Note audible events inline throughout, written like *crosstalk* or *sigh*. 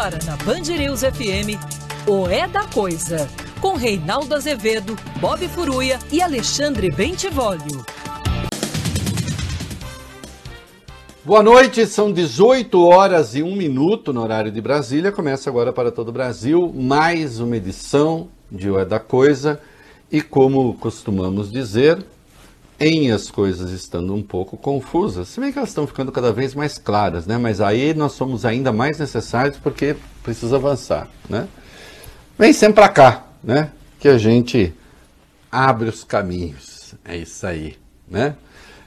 Agora na Band News FM, o É da Coisa, com Reinaldo Azevedo, Bob Furuia e Alexandre Bentivolio. Boa noite, são 18 horas e 1 minuto no horário de Brasília. Começa agora para todo o Brasil mais uma edição de O É da Coisa. E como costumamos dizer, em as coisas estando um pouco confusas, se bem que elas estão ficando cada vez mais claras, né? Mas aí nós somos ainda mais necessários porque precisa avançar, né? Vem sempre para cá, né? Que a gente abre os caminhos. É isso aí, né?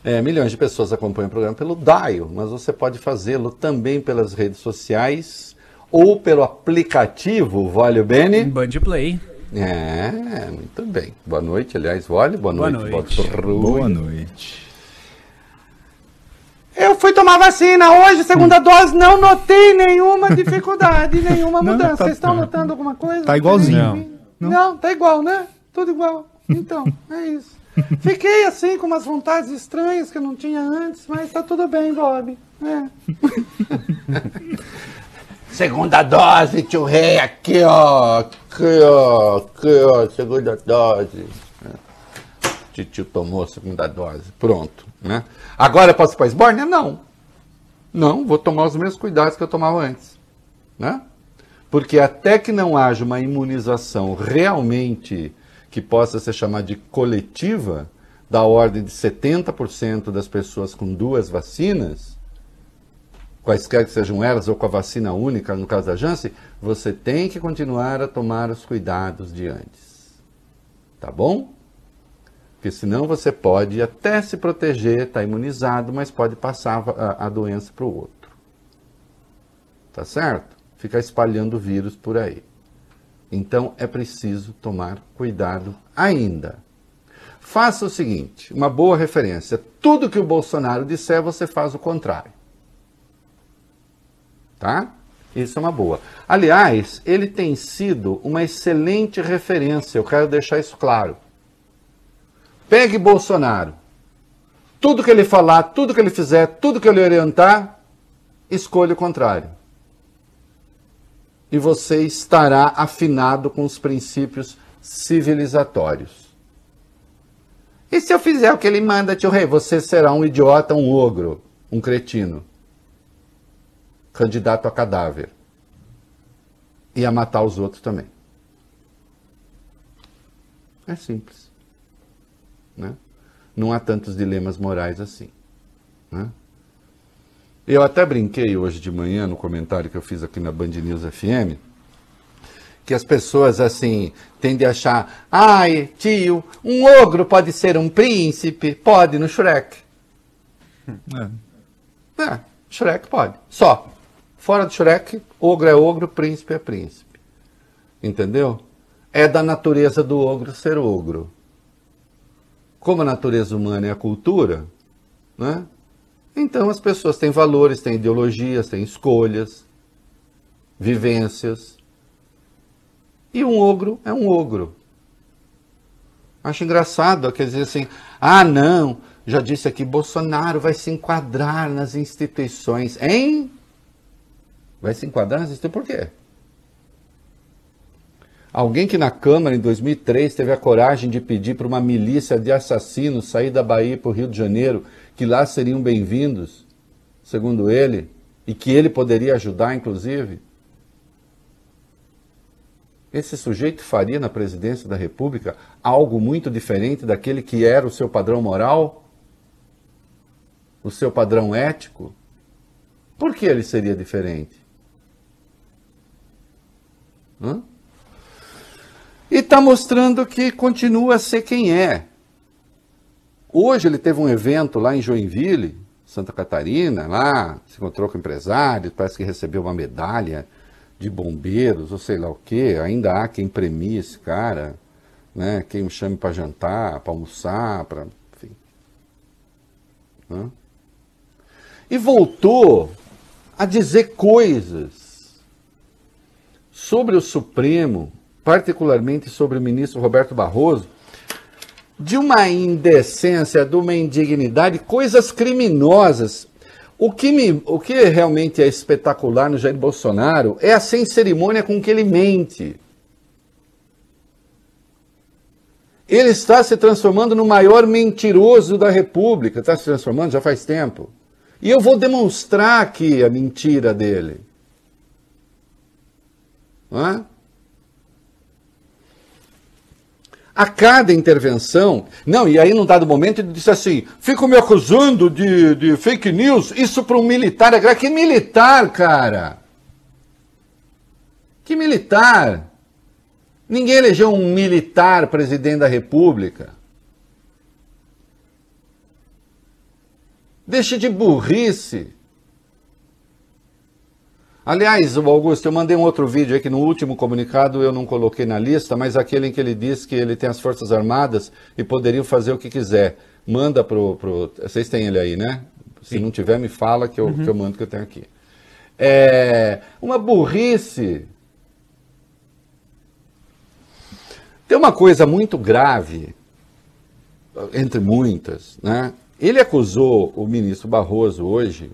É, milhões de pessoas acompanham o programa pelo Dial, mas você pode fazê-lo também pelas redes sociais ou pelo aplicativo Vale Bene. Band Play. É, muito bem. Boa noite, aliás, Vale. Boa, Boa noite, noite. Bob Rui. Boa noite. Eu fui tomar vacina hoje, segunda dose, não notei nenhuma dificuldade, nenhuma *laughs* Não, mudança. tá- Vocês estão tá. notando alguma coisa? Tá igualzinho. Não. Não. tá igual, né? Tudo igual. Então, é isso. *laughs* Fiquei assim com umas vontades estranhas que eu não tinha antes, mas tá tudo bem, Bob. É. *laughs* Segunda dose, tio Rei, aqui ó, aqui ó, aqui ó, segunda dose. Titio tomou a segunda dose, pronto, né? Agora eu posso ir para esbórnia? Não. Não, vou tomar os mesmos cuidados que eu tomava antes, né? Porque até que não haja uma imunização realmente que possa ser chamada de coletiva, da ordem de 70% das pessoas com duas vacinas, quaisquer que sejam elas, ou com a vacina única, no caso da Janssen, você tem que continuar a tomar os cuidados de antes. Tá bom? Porque senão você pode até se proteger, estar imunizado, mas pode passar a, a doença para o outro. Tá certo? Ficar espalhando vírus por aí. Então é preciso tomar cuidado ainda. Faça o seguinte, uma boa referência. Tudo que o Bolsonaro disser, você faz o contrário tá? Isso é uma boa. Aliás, ele tem sido uma excelente referência, eu quero deixar isso claro. Pegue Bolsonaro. Tudo que ele falar, tudo que ele fizer, tudo que ele orientar, escolha o contrário. E você estará afinado com os princípios civilizatórios. E se eu fizer o que ele manda, tio rei, você será um idiota, um ogro, um cretino candidato a cadáver. E a matar os outros também. É simples. Né? Não há tantos dilemas morais assim. Né? Eu até brinquei hoje de manhã no comentário que eu fiz aqui na Band News FM, que as pessoas assim tendem a achar, ai, tio, um ogro pode ser um príncipe? Pode no Shrek. É. É, Shrek pode. Só. Fora do Shrek, ogro é ogro, príncipe é príncipe. Entendeu? É da natureza do ogro ser ogro. Como a natureza humana é a cultura, né? Então as pessoas têm valores, têm ideologias, têm escolhas, vivências. E um ogro é um ogro. Acho engraçado, dizer assim, ah não, já disse aqui, Bolsonaro vai se enquadrar nas instituições. Hein? Vai se enquadrar instituições por quê? Alguém que na Câmara, em 2003, teve a coragem de pedir para uma milícia de assassinos sair da Bahia para o Rio de Janeiro, que lá seriam bem-vindos, segundo ele, e que ele poderia ajudar, inclusive? Esse sujeito faria na presidência da República algo muito diferente daquele que era o seu padrão moral? O seu padrão ético? Por que ele seria diferente? E está mostrando que continua a ser quem é. Hoje ele teve um evento lá em Joinville, Santa Catarina, lá, se encontrou com empresários, parece que recebeu uma medalha de bombeiros, ou sei lá o quê. Ainda há quem premie esse cara, né? quem o chame para jantar, para almoçar, para. Enfim. E voltou a dizer coisas sobre o Supremo, particularmente sobre o ministro Roberto Barroso, de uma indecência, de uma indignidade, coisas criminosas. O que, me, o que realmente é espetacular no Jair Bolsonaro é a sem cerimônia com que ele mente. Ele está se transformando no maior mentiroso da República. Está se transformando já faz tempo. E eu vou demonstrar aqui a mentira dele. É? A cada intervenção. Não, e aí num dado momento ele disse assim: ficam me acusando de, de fake news, isso para um militar é. Que militar, cara? Que militar? Ninguém elegeu um militar presidente da República. Deixe de burrice. Aliás, Augusto, eu mandei um outro vídeo aqui no último comunicado, eu não coloquei na lista, mas aquele em que ele diz que ele tem as Forças Armadas e poderiam fazer o que quiser. Manda pro. pro vocês têm ele aí, né? Se Sim. não tiver, me fala que eu, uhum. que eu mando que eu tenho aqui. É uma burrice. Tem uma coisa muito grave, entre muitas, né? Ele acusou o ministro Barroso hoje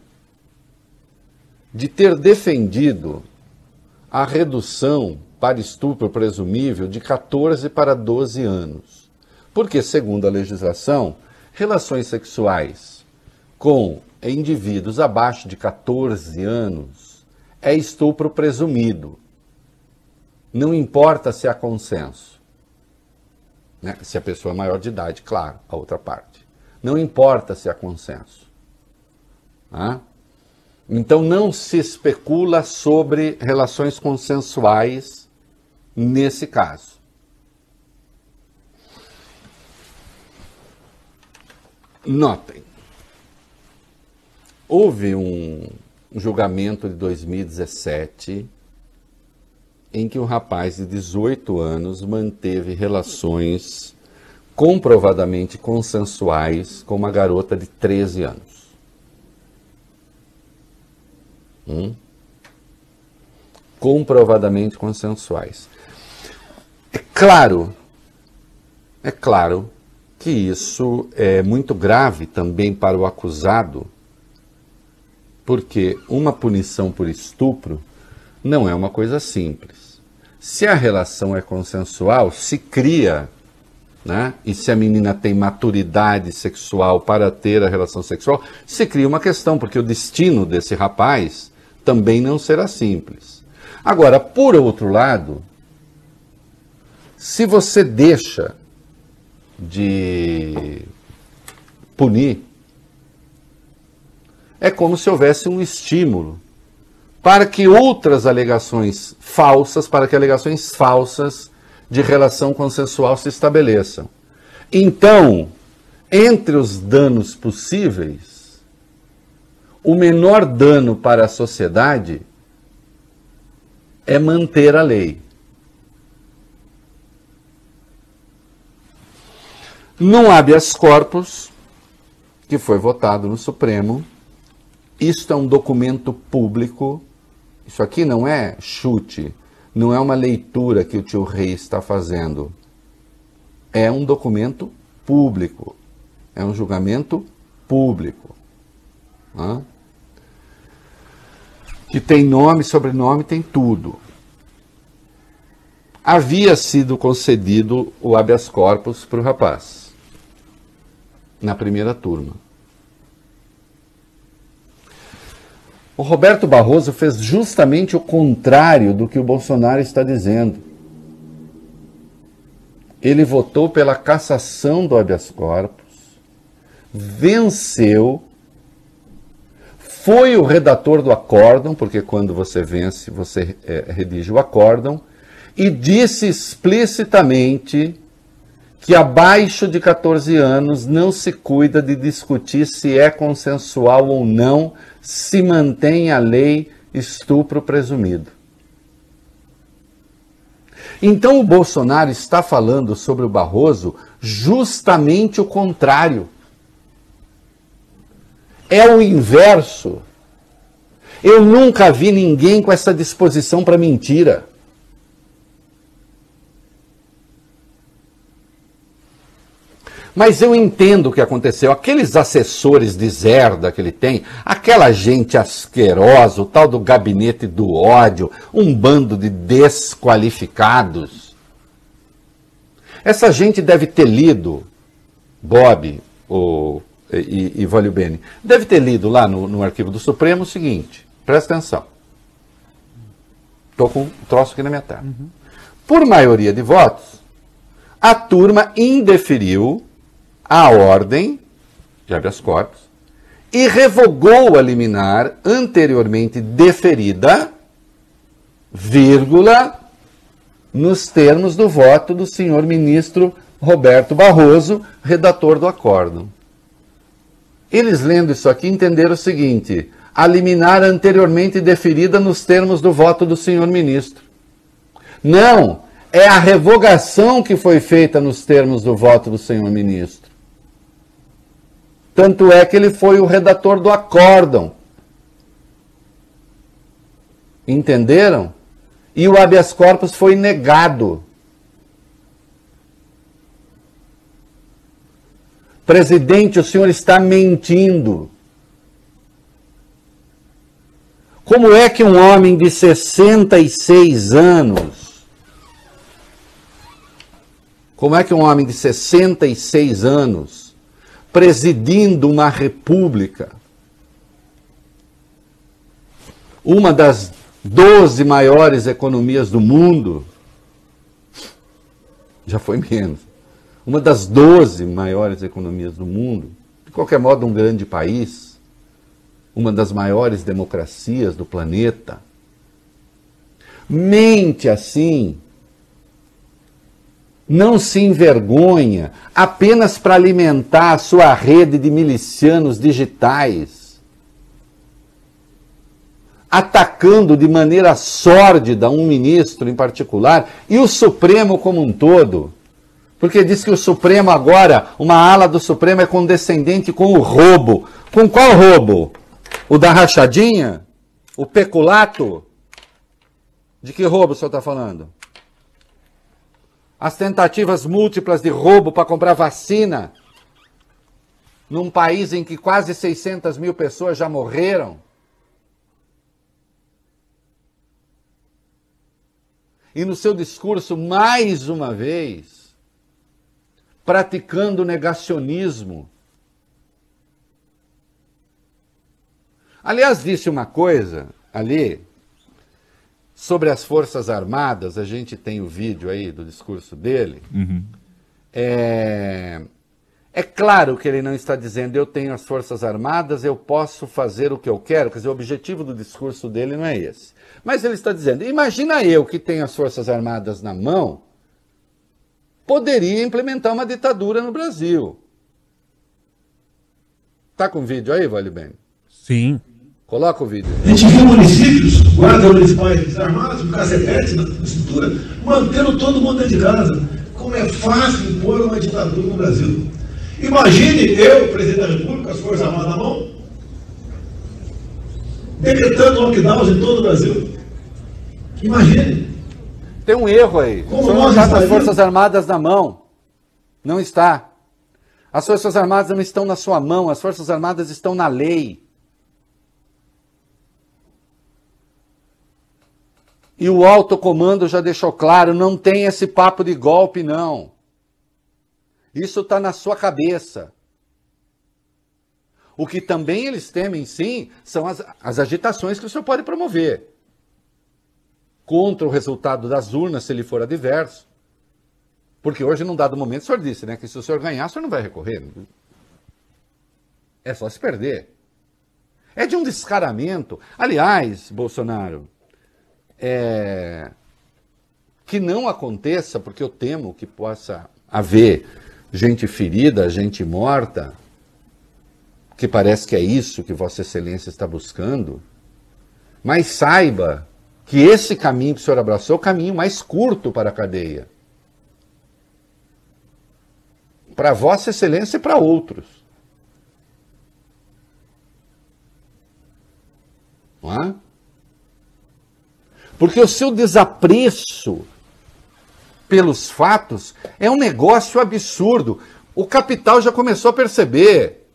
de ter defendido a redução para estupro presumível de 14 para 12 anos. Porque, segundo a legislação, relações sexuais com indivíduos abaixo de 14 anos é estupro presumido. Não importa se há consenso. Né? Se a pessoa é maior de idade, claro, a outra parte. Não importa se há consenso. Ah? Então não se especula sobre relações consensuais nesse caso. Notem, houve um julgamento de 2017 em que um rapaz de 18 anos manteve relações comprovadamente consensuais com uma garota de 13 anos. Hum? Comprovadamente consensuais. É claro, é claro que isso é muito grave também para o acusado, porque uma punição por estupro não é uma coisa simples. Se a relação é consensual, se cria né? E se a menina tem maturidade sexual para ter a relação sexual, se cria uma questão, porque o destino desse rapaz também não será simples. Agora, por outro lado, se você deixa de punir, é como se houvesse um estímulo para que outras alegações falsas, para que alegações falsas de relação consensual se estabeleçam. Então, entre os danos possíveis, o menor dano para a sociedade é manter a lei. No habeas corpus, que foi votado no Supremo, isto é um documento público. Isso aqui não é chute, não é uma leitura que o tio Rei está fazendo. É um documento público. É um julgamento público né? Que tem nome, sobrenome, tem tudo. Havia sido concedido o habeas corpus para o rapaz, na primeira turma. O Roberto Barroso fez justamente o contrário do que o Bolsonaro está dizendo. Ele votou pela cassação do habeas corpus, venceu foi o redator do acórdão, porque quando você vence, você é, redige o acórdão, e disse explicitamente que abaixo de 14 anos não se cuida de discutir se é consensual ou não, se mantém a lei estupro presumido. Então o Bolsonaro está falando sobre o Barroso justamente o contrário é o inverso. Eu nunca vi ninguém com essa disposição para mentira. Mas eu entendo o que aconteceu. Aqueles assessores de Zerda que ele tem, aquela gente asquerosa, o tal do gabinete do ódio, um bando de desqualificados. Essa gente deve ter lido, Bob o, e, e Valio Bene, deve ter lido lá no, no arquivo do Supremo o seguinte: presta atenção. Estou com um troço aqui na minha tela. Uhum. Por maioria de votos, a turma indeferiu a ordem de habeas corpus e revogou a liminar anteriormente deferida, vírgula, nos termos do voto do senhor ministro Roberto Barroso, redator do acórdão. Eles lendo isso aqui entenderam o seguinte: a liminar anteriormente deferida nos termos do voto do senhor ministro. Não, é a revogação que foi feita nos termos do voto do senhor ministro. Tanto é que ele foi o redator do acórdão. Entenderam? E o habeas corpus foi negado. Presidente, o senhor está mentindo. Como é que um homem de 66 anos, como é que um homem de 66 anos, presidindo uma república, uma das 12 maiores economias do mundo, já foi menos, uma das 12 maiores economias do mundo, de qualquer modo, um grande país, uma das maiores democracias do planeta, mente assim, não se envergonha apenas para alimentar a sua rede de milicianos digitais, atacando de maneira sórdida um ministro em particular e o Supremo como um todo. Porque diz que o Supremo agora, uma ala do Supremo é condescendente com o roubo. Com qual roubo? O da rachadinha? O peculato? De que roubo o senhor está falando? As tentativas múltiplas de roubo para comprar vacina num país em que quase 600 mil pessoas já morreram? E no seu discurso, mais uma vez, praticando negacionismo Aliás, disse uma coisa ali sobre as Forças Armadas, a gente tem o vídeo aí do discurso dele. Uhum. É, é claro que ele não está dizendo eu tenho as Forças Armadas, eu posso fazer o que eu quero, quer dizer, o objetivo do discurso dele não é esse. Mas ele está dizendo: imagina eu que tenho as Forças Armadas na mão, poderia implementar uma ditadura no Brasil. Tá com vídeo aí, Vale Bem? Sim. Coloca o vídeo. A gente viu municípios, guardas municipais armados, com cacetete na estrutura, mantendo todo mundo dentro de casa. Como é fácil impor uma ditadura no Brasil. Imagine eu, presidente da República, as Forças Armadas na mão, decretando lockdowns em todo o Brasil. Imagine. Tem um erro aí. Como o senhor não está com as Forças Armadas na mão. Não está. As Forças Armadas não estão na sua mão, as Forças Armadas estão na lei. E o alto comando já deixou claro: não tem esse papo de golpe, não. Isso está na sua cabeça. O que também eles temem, sim, são as, as agitações que o senhor pode promover contra o resultado das urnas, se ele for adverso. Porque hoje, num dado momento, o senhor disse né, que se o senhor ganhar, o senhor não vai recorrer. É só se perder. É de um descaramento. Aliás, Bolsonaro, é, que não aconteça, porque eu temo que possa haver gente ferida, gente morta, que parece que é isso que Vossa Excelência está buscando, mas saiba que esse caminho que o senhor abraçou é o caminho mais curto para a cadeia. Para Vossa Excelência e para outros. Não é? Porque o seu desapreço pelos fatos é um negócio absurdo. o capital já começou a perceber.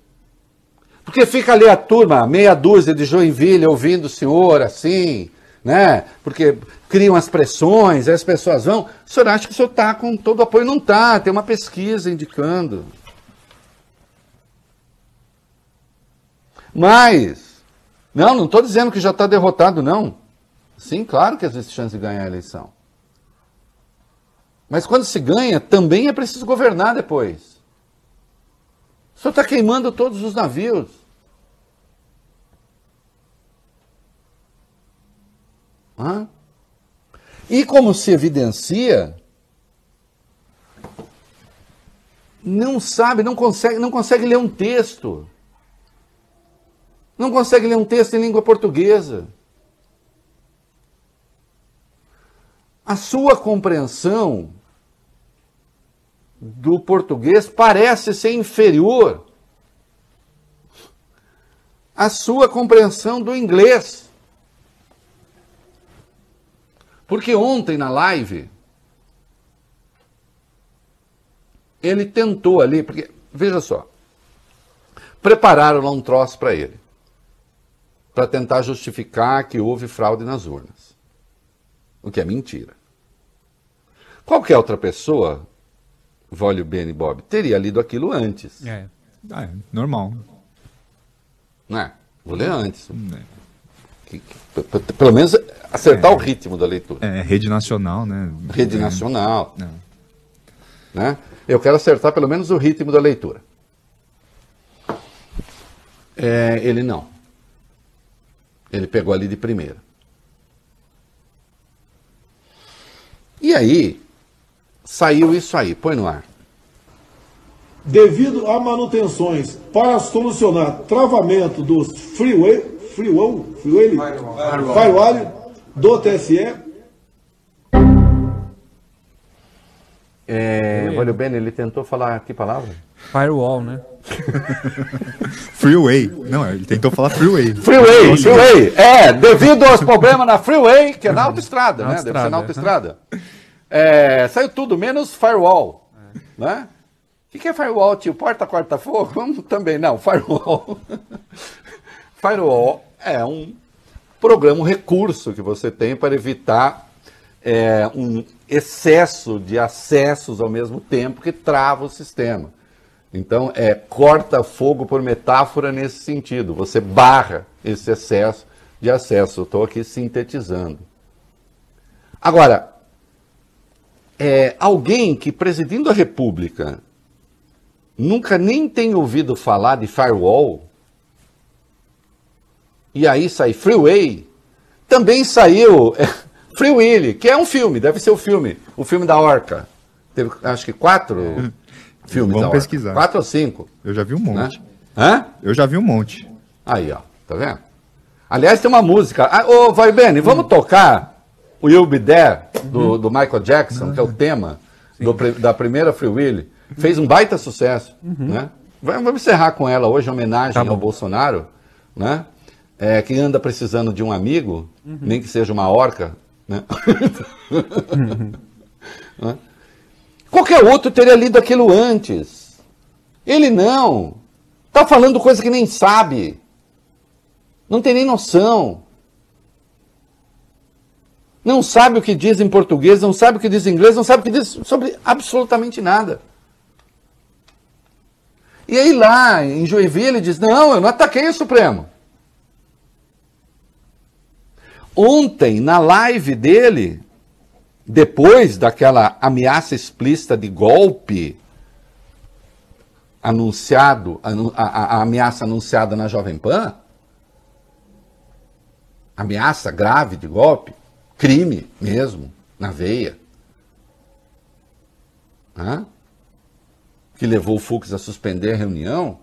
Porque fica ali a turma, meia dúzia de Joinville ouvindo o senhor assim, né? Porque criam as pressões, as pessoas vão. O senhor acha que o senhor está com todo o apoio? Não está, tem uma pesquisa indicando. Mas, não, não estou dizendo que já está derrotado, não. Sim, claro que existe chance de ganhar a eleição. Mas quando se ganha, também é preciso governar depois. O senhor está queimando todos os navios. Hã? E como se evidencia, não sabe, não consegue, não consegue ler um texto. Não consegue ler um texto em língua portuguesa. A sua compreensão do português parece ser inferior à sua compreensão do inglês. Porque ontem na live ele tentou ali, porque veja só, prepararam lá um troço para ele, para tentar justificar que houve fraude nas urnas, o que é mentira. Qualquer outra pessoa Vólio Ben e Bob, teria lido aquilo antes. É, ah, é normal. Não é? Vou ler antes. É. Que, que, pelo menos acertar é, o ritmo da leitura. É, rede nacional, né? Rede nacional. É. Né? Eu quero acertar pelo menos o ritmo da leitura. É, ele não. Ele pegou ali de primeira. E aí, saiu isso aí. Põe no ar. Devido a manutenções para solucionar travamento dos freeway, freeway, freeway firewall do TSE. É, olha bem, ele tentou falar que palavra? Firewall, né? *laughs* freeway. Não, ele tentou falar freeway. Freeway, freeway. É, devido aos problemas na freeway, que é na autoestrada, né? Deve ser na autoestrada. É, saiu tudo, menos firewall. É. Né? O que é firewall, tio? Porta corta-fogo? *laughs* Também não, firewall. Firewall é um programa, um recurso que você tem para evitar é, um excesso de acessos ao mesmo tempo que trava o sistema. Então, é corta-fogo por metáfora nesse sentido. Você barra esse excesso de acesso. Estou aqui sintetizando. Agora, é, alguém que, presidindo a República, nunca nem tem ouvido falar de firewall, e aí sai Freeway, também saiu é, *laughs* Free Willy, que é um filme, deve ser o filme, o filme da Orca. Teve, acho que quatro *laughs* filmes Vamos da Orca. pesquisar. Quatro ou cinco. Eu já vi um monte. Né? Hã? Eu já vi um monte. Aí, ó, tá vendo? Aliás, tem uma música. Ah, ô, Vai Bene, vamos hum. tocar o You'll Be There, do, uhum. do Michael Jackson, que é o tema do, da primeira Free Willy, fez um baita sucesso. Uhum. Né? Vamos encerrar com ela hoje, em homenagem tá ao Bolsonaro, né? É, que anda precisando de um amigo, uhum. nem que seja uma orca. Né? *laughs* né? Qualquer outro teria lido aquilo antes. Ele não. Está falando coisa que nem sabe. Não tem nem noção não sabe o que diz em português, não sabe o que diz em inglês, não sabe o que diz sobre absolutamente nada. E aí lá em Joinville ele diz: Não, eu não ataquei o Supremo. Ontem, na live dele, depois daquela ameaça explícita de golpe anunciado, a, a, a ameaça anunciada na Jovem Pan, ameaça grave de golpe, crime mesmo, na veia. Que levou o Fux a suspender a reunião.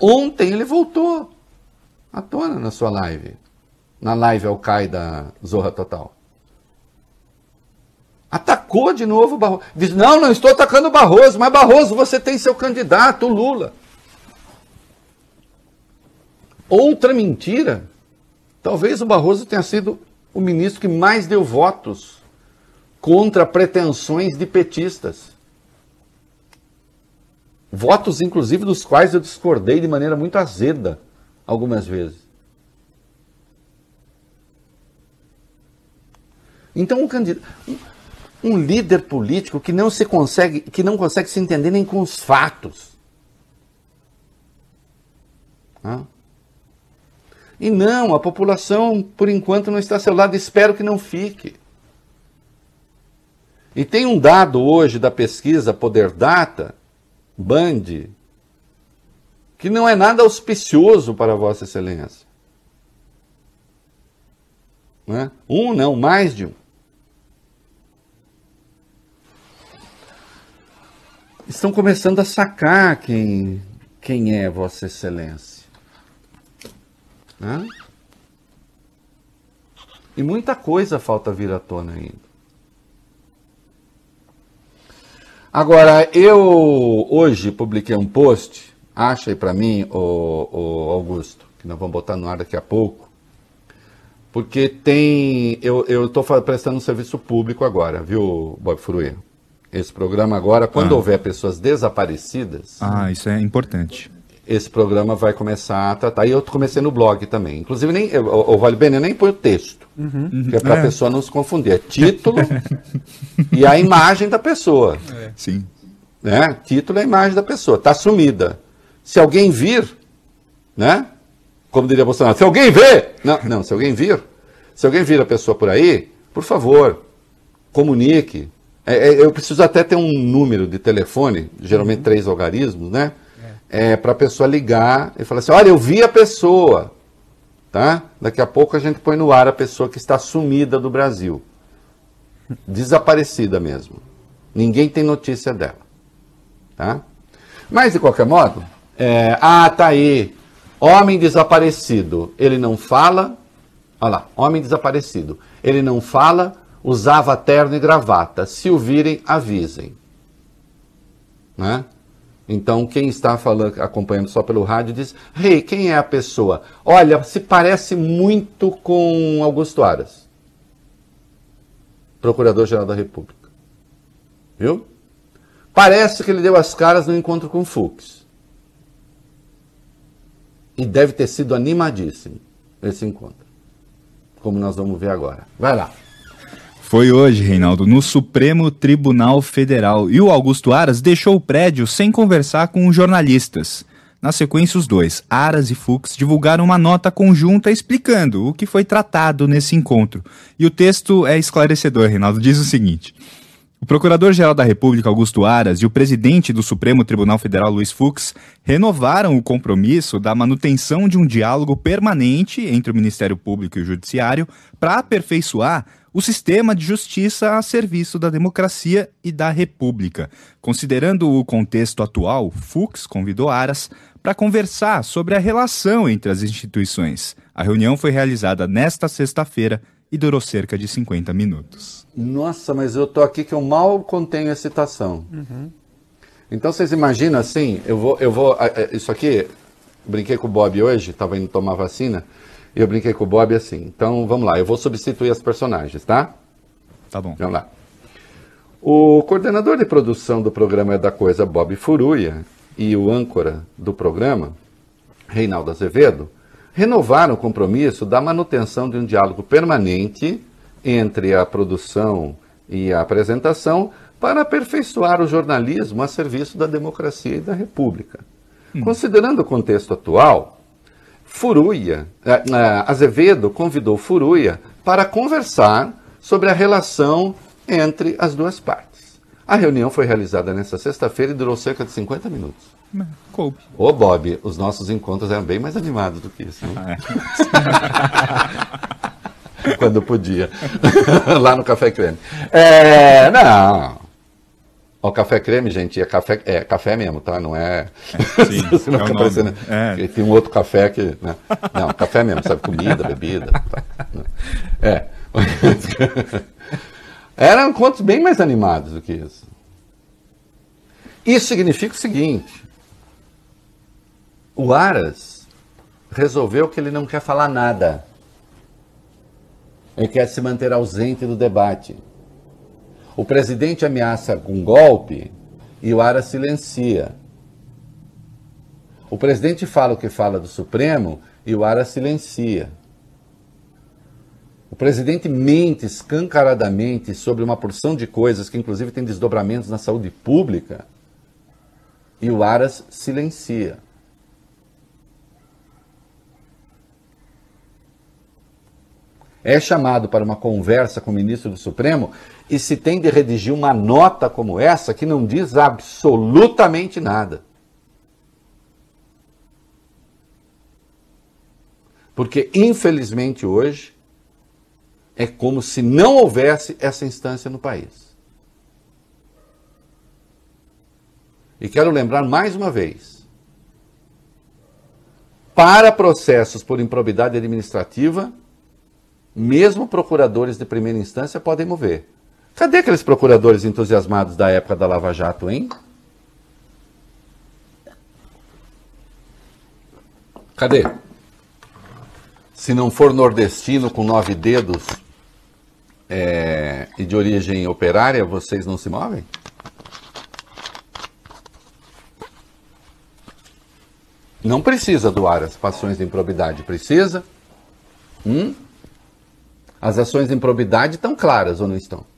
Ontem ele voltou à tona na sua live. Na live Al-Qaeda Zorra Total. Atacou de novo o Barroso. Diz: Não, não estou atacando o Barroso, mas Barroso, você tem seu candidato, Lula. Outra mentira. Talvez o Barroso tenha sido o ministro que mais deu votos contra pretensões de petistas. Votos, inclusive, dos quais eu discordei de maneira muito azeda algumas vezes. Então, um candidato, um, líder político que não se consegue, que não consegue se entender nem com os fatos. Hã? E não, a população, por enquanto, não está ao seu lado. Espero que não fique. E tem um dado hoje da pesquisa Poder Data, Band, que não é nada auspicioso para Vossa Excelência. Não é? Um não, mais de um. Estão começando a sacar quem, quem é Vossa Excelência. E muita coisa falta vir à tona ainda. Agora, eu hoje publiquei um post, acha aí para mim, o, Augusto, que nós vamos botar no ar daqui a pouco, porque tem. Eu estou prestando um serviço público agora, viu, Bob Fruê? Esse programa agora, quando ah. houver pessoas desaparecidas. Ah, isso é importante esse programa vai começar a tratar. E eu comecei no blog também. Inclusive, nem, o, Vale Bene, eu nem põe o texto, uhum. que é para a é. pessoa não se confundir. É título *laughs* e a imagem da pessoa. É. Sim. Né? Título é a imagem da pessoa. Está sumida. Se alguém vir, né? Como diria Bolsonaro, se alguém vê, não, não, se alguém vir, se alguém vir a pessoa por aí, por favor, comunique. É, é, eu preciso até ter um número de telefone, geralmente uhum. três algarismos, né? é, para a pessoa ligar e falar assim: olha, eu vi a pessoa. Tá? Daqui a pouco a gente põe no ar a pessoa que está sumida do Brasil. Desaparecida mesmo. Ninguém tem notícia dela. Tá? Mas, de qualquer modo, é, ah, tá aí. Homem desaparecido. Ele não fala. Olha lá, homem desaparecido. Ele não fala, usava terno e gravata. Se o virem, avisem. Né? Então, quem está falando, acompanhando só pelo rádio diz: Rei, hey, quem é a pessoa? Olha, se parece muito com Augusto Aras, Procurador-Geral da República. Viu? Parece que ele deu as caras no encontro com Fux. E deve ter sido animadíssimo esse encontro. Como nós vamos ver agora. Vai lá. Foi hoje, Reinaldo, no Supremo Tribunal Federal. E o Augusto Aras deixou o prédio sem conversar com os jornalistas. Na sequência, os dois, Aras e Fux, divulgaram uma nota conjunta explicando o que foi tratado nesse encontro. E o texto é esclarecedor, Reinaldo. Diz o seguinte. O Procurador-Geral da República, Augusto Aras, e o presidente do Supremo Tribunal Federal, Luiz Fux, renovaram o compromisso da manutenção de um diálogo permanente entre o Ministério Público e o Judiciário para aperfeiçoar o sistema de justiça a serviço da democracia e da república. Considerando o contexto atual, Fux convidou Aras para conversar sobre a relação entre as instituições. A reunião foi realizada nesta sexta-feira e durou cerca de 50 minutos. Nossa, mas eu tô aqui que eu mal contenho a excitação. Uhum. Então vocês imaginam assim, eu vou, eu vou, isso aqui, brinquei com o Bob hoje, estava indo tomar vacina. Eu brinquei com o Bob assim. Então vamos lá, eu vou substituir as personagens, tá? Tá bom. Vamos lá. O coordenador de produção do programa é da coisa Bob Furuia e o âncora do programa, Reinaldo Azevedo, renovaram o compromisso da manutenção de um diálogo permanente entre a produção e a apresentação para aperfeiçoar o jornalismo a serviço da democracia e da república. Hum. Considerando o contexto atual, Furuia, eh, eh, Azevedo convidou Furuia para conversar sobre a relação entre as duas partes. A reunião foi realizada nesta sexta-feira e durou cerca de 50 minutos. Coube. Ô, Bob, os nossos encontros eram bem mais animados do que isso. Né? É. *laughs* Quando podia. *laughs* Lá no Café Creme. É, não. O café creme, gente, é café, é café mesmo, tá? Não é. é sim, *laughs* não é parecendo, é. Tem um outro café que. Né? Não, café mesmo, sabe? Comida, bebida. Tá? É. *laughs* Eram contos bem mais animados do que isso. Isso significa o seguinte: o Aras resolveu que ele não quer falar nada. Ele quer se manter ausente do debate. O presidente ameaça com golpe e o Ara silencia. O presidente fala o que fala do Supremo e o Aras silencia. O presidente mente escancaradamente sobre uma porção de coisas que, inclusive, tem desdobramentos na saúde pública e o Aras silencia. É chamado para uma conversa com o ministro do Supremo e se tem de redigir uma nota como essa que não diz absolutamente nada. Porque, infelizmente, hoje, é como se não houvesse essa instância no país. E quero lembrar mais uma vez: para processos por improbidade administrativa, mesmo procuradores de primeira instância podem mover. Cadê aqueles procuradores entusiasmados da época da Lava Jato, hein? Cadê? Se não for nordestino com nove dedos é, e de origem operária, vocês não se movem? Não precisa doar as passões de improbidade, precisa? Hum? As ações de improbidade estão claras ou não estão?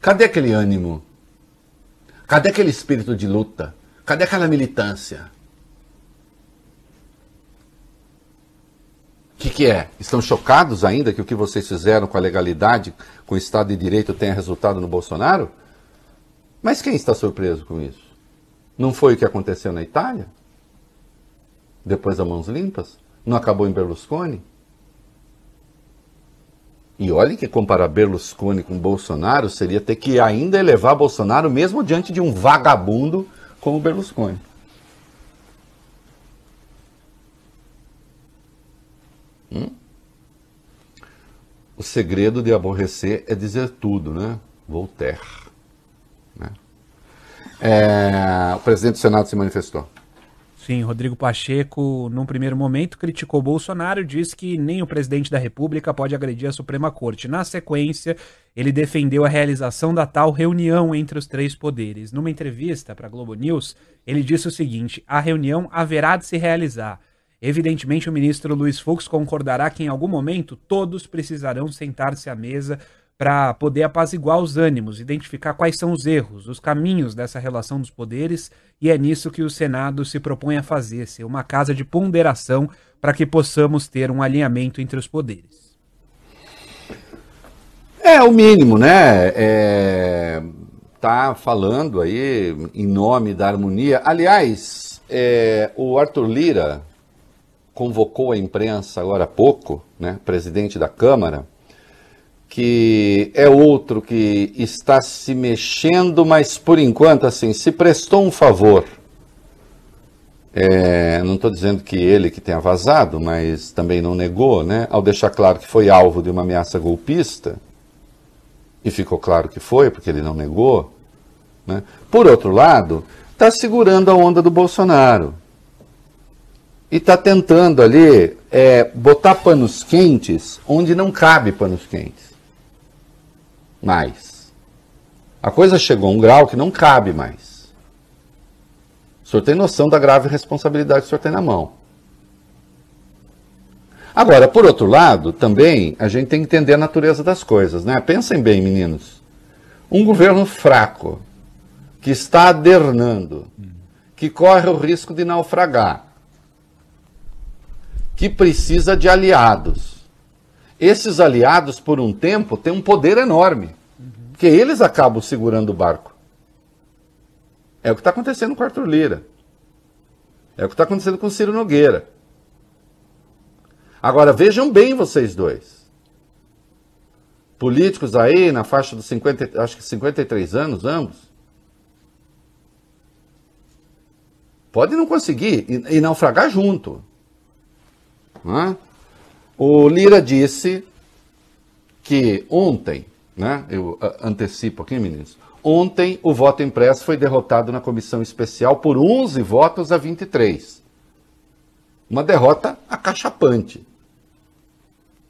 Cadê aquele ânimo? Cadê aquele espírito de luta? Cadê aquela militância? O que, que, é? Estão chocados ainda que o que vocês fizeram com a legalidade, com o Estado de Direito, tenha resultado no Bolsonaro? Mas quem está surpreso com isso? Não foi o que aconteceu na Itália? Depois das mãos limpas? Não acabou em Berlusconi? E olhem que comparar Berlusconi com Bolsonaro seria ter que ainda elevar Bolsonaro mesmo diante de um vagabundo como Berlusconi. Hum? O segredo de aborrecer é dizer tudo, né? Voltaire. Né? É, o presidente do Senado se manifestou. Sim, Rodrigo Pacheco, num primeiro momento, criticou Bolsonaro, disse que nem o presidente da República pode agredir a Suprema Corte. Na sequência, ele defendeu a realização da tal reunião entre os três poderes. Numa entrevista para a Globo News, ele disse o seguinte: a reunião haverá de se realizar. Evidentemente, o ministro Luiz Fux concordará que em algum momento todos precisarão sentar-se à mesa para poder apaziguar os ânimos, identificar quais são os erros, os caminhos dessa relação dos poderes, e é nisso que o Senado se propõe a fazer, ser uma casa de ponderação para que possamos ter um alinhamento entre os poderes. É o mínimo, né? É, tá falando aí em nome da harmonia. Aliás, é, o Arthur Lira convocou a imprensa agora há pouco, né? Presidente da Câmara que é outro que está se mexendo, mas por enquanto, assim, se prestou um favor. É, não estou dizendo que ele que tenha vazado, mas também não negou, né? Ao deixar claro que foi alvo de uma ameaça golpista, e ficou claro que foi, porque ele não negou. Né? Por outro lado, está segurando a onda do Bolsonaro. E está tentando ali é, botar panos quentes onde não cabe panos quentes mais. A coisa chegou a um grau que não cabe mais. O senhor tem noção da grave responsabilidade que o senhor tem na mão. Agora, por outro lado, também a gente tem que entender a natureza das coisas, né? Pensem bem, meninos. Um governo fraco, que está adernando, que corre o risco de naufragar, que precisa de aliados esses aliados, por um tempo, têm um poder enorme. Porque eles acabam segurando o barco. É o que está acontecendo com Arthur Lira. É o que está acontecendo com Ciro Nogueira. Agora, vejam bem vocês dois. Políticos aí na faixa dos 50, acho que 53 anos, ambos. Pode não conseguir e, e naufragar junto. Não é? O Lira disse que ontem, né, eu antecipo aqui, meninos, ontem o voto impresso foi derrotado na comissão especial por 11 votos a 23. Uma derrota acachapante.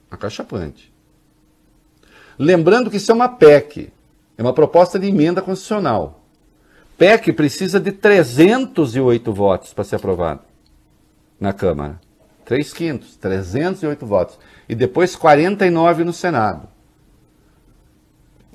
Acachapante. Lembrando que isso é uma PEC, é uma proposta de emenda constitucional. PEC precisa de 308 votos para ser aprovado na Câmara. 3 quintos, 308 votos. E depois 49 no Senado.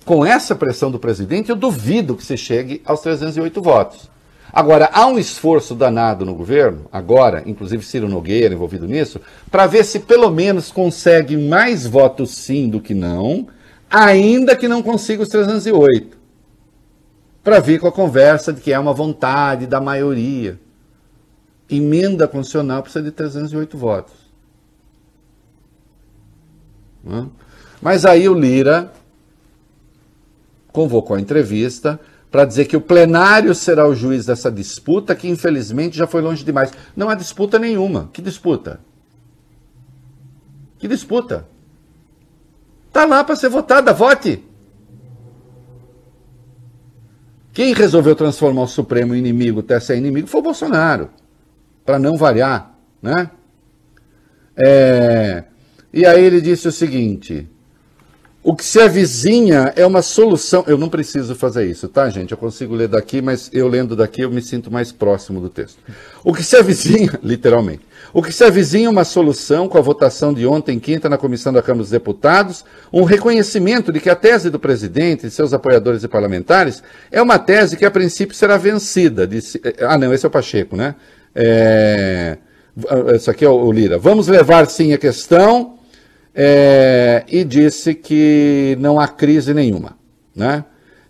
Com essa pressão do presidente, eu duvido que se chegue aos 308 votos. Agora, há um esforço danado no governo, agora, inclusive Ciro Nogueira envolvido nisso, para ver se pelo menos consegue mais votos sim do que não, ainda que não consiga os 308. Para vir com a conversa de que é uma vontade da maioria. Emenda constitucional precisa de 308 votos. Mas aí o Lira convocou a entrevista para dizer que o plenário será o juiz dessa disputa, que infelizmente já foi longe demais. Não há disputa nenhuma. Que disputa? Que disputa? Está lá para ser votada, vote. Quem resolveu transformar o Supremo em inimigo, até ser inimigo, foi o Bolsonaro. Para não variar, né? É... E aí ele disse o seguinte: o que se avizinha é uma solução. Eu não preciso fazer isso, tá, gente? Eu consigo ler daqui, mas eu lendo daqui eu me sinto mais próximo do texto. O que se avizinha, *laughs* literalmente, o que se avizinha é uma solução com a votação de ontem, quinta, na Comissão da Câmara dos Deputados, um reconhecimento de que a tese do presidente e seus apoiadores e parlamentares é uma tese que a princípio será vencida. Disse... Ah, não, esse é o Pacheco, né? É... Isso aqui é o Lira. Vamos levar sim a questão é, e disse que não há crise nenhuma. Né?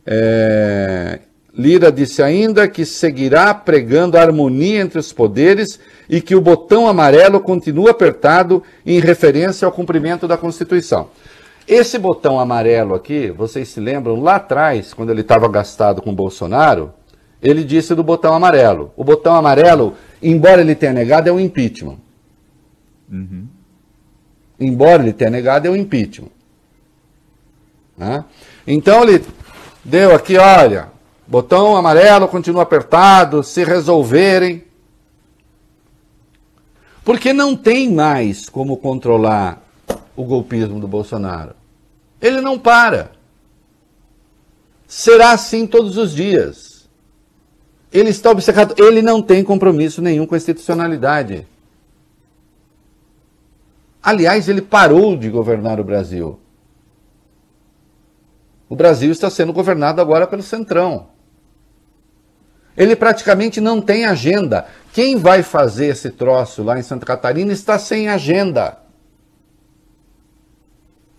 É, Lira disse ainda que seguirá pregando a harmonia entre os poderes e que o botão amarelo continua apertado em referência ao cumprimento da Constituição. Esse botão amarelo aqui, vocês se lembram, lá atrás, quando ele estava gastado com Bolsonaro, ele disse do botão amarelo. O botão amarelo, embora ele tenha negado, é o impeachment. Uhum embora ele tenha negado, é o impeachment. Né? Então ele deu aqui, olha, botão amarelo continua apertado, se resolverem. Porque não tem mais como controlar o golpismo do Bolsonaro. Ele não para. Será assim todos os dias. Ele está obcecado, ele não tem compromisso nenhum com a institucionalidade. Aliás, ele parou de governar o Brasil. O Brasil está sendo governado agora pelo Centrão. Ele praticamente não tem agenda. Quem vai fazer esse troço lá em Santa Catarina está sem agenda.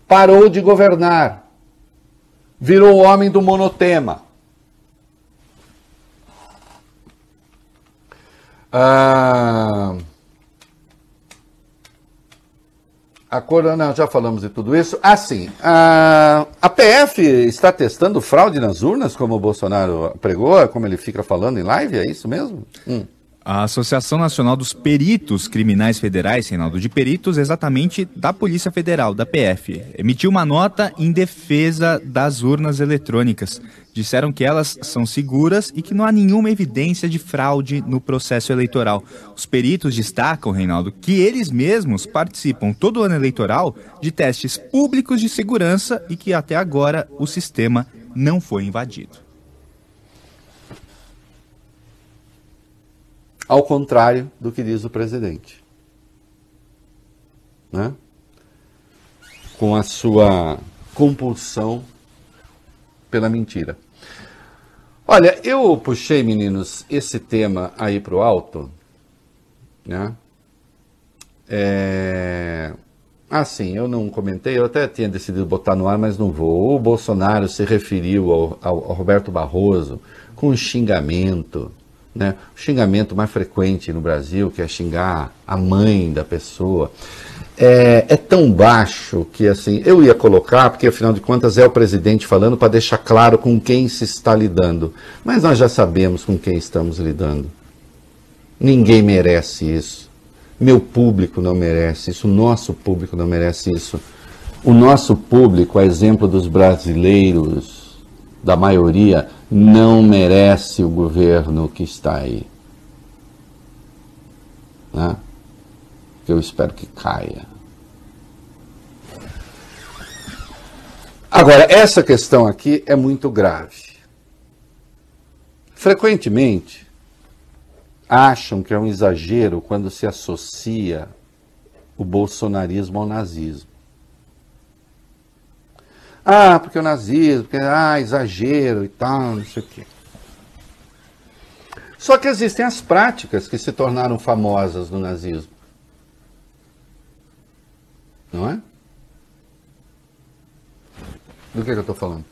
Parou de governar. Virou o homem do monotema. Ah. A Corona, já falamos de tudo isso. Assim, a, a PF está testando fraude nas urnas, como o Bolsonaro pregou, como ele fica falando em live, é isso mesmo? Hum. A Associação Nacional dos Peritos Criminais Federais, Reinaldo, de peritos exatamente da Polícia Federal, da PF, emitiu uma nota em defesa das urnas eletrônicas disseram que elas são seguras e que não há nenhuma evidência de fraude no processo eleitoral. Os peritos destacam, Reinaldo, que eles mesmos participam todo ano eleitoral de testes públicos de segurança e que até agora o sistema não foi invadido. Ao contrário do que diz o presidente. Né? Com a sua compulsão pela mentira. Olha, eu puxei, meninos, esse tema aí para o alto, né? É... Assim, eu não comentei, eu até tinha decidido botar no ar, mas não vou. O Bolsonaro se referiu ao, ao, ao Roberto Barroso com xingamento, né? O xingamento mais frequente no Brasil, que é xingar a mãe da pessoa é, é, tão baixo que assim eu ia colocar, porque afinal de contas é o presidente falando para deixar claro com quem se está lidando. Mas nós já sabemos com quem estamos lidando. Ninguém merece isso. Meu público não merece isso. O nosso público não merece isso. O nosso público, a exemplo dos brasileiros, da maioria, não merece o governo que está aí. Né? Eu espero que caia. Agora, essa questão aqui é muito grave. Frequentemente, acham que é um exagero quando se associa o bolsonarismo ao nazismo. Ah, porque o nazismo, porque, ah, exagero e tal, não sei o quê. Só que existem as práticas que se tornaram famosas no nazismo. Não é? Do que, que eu estou falando?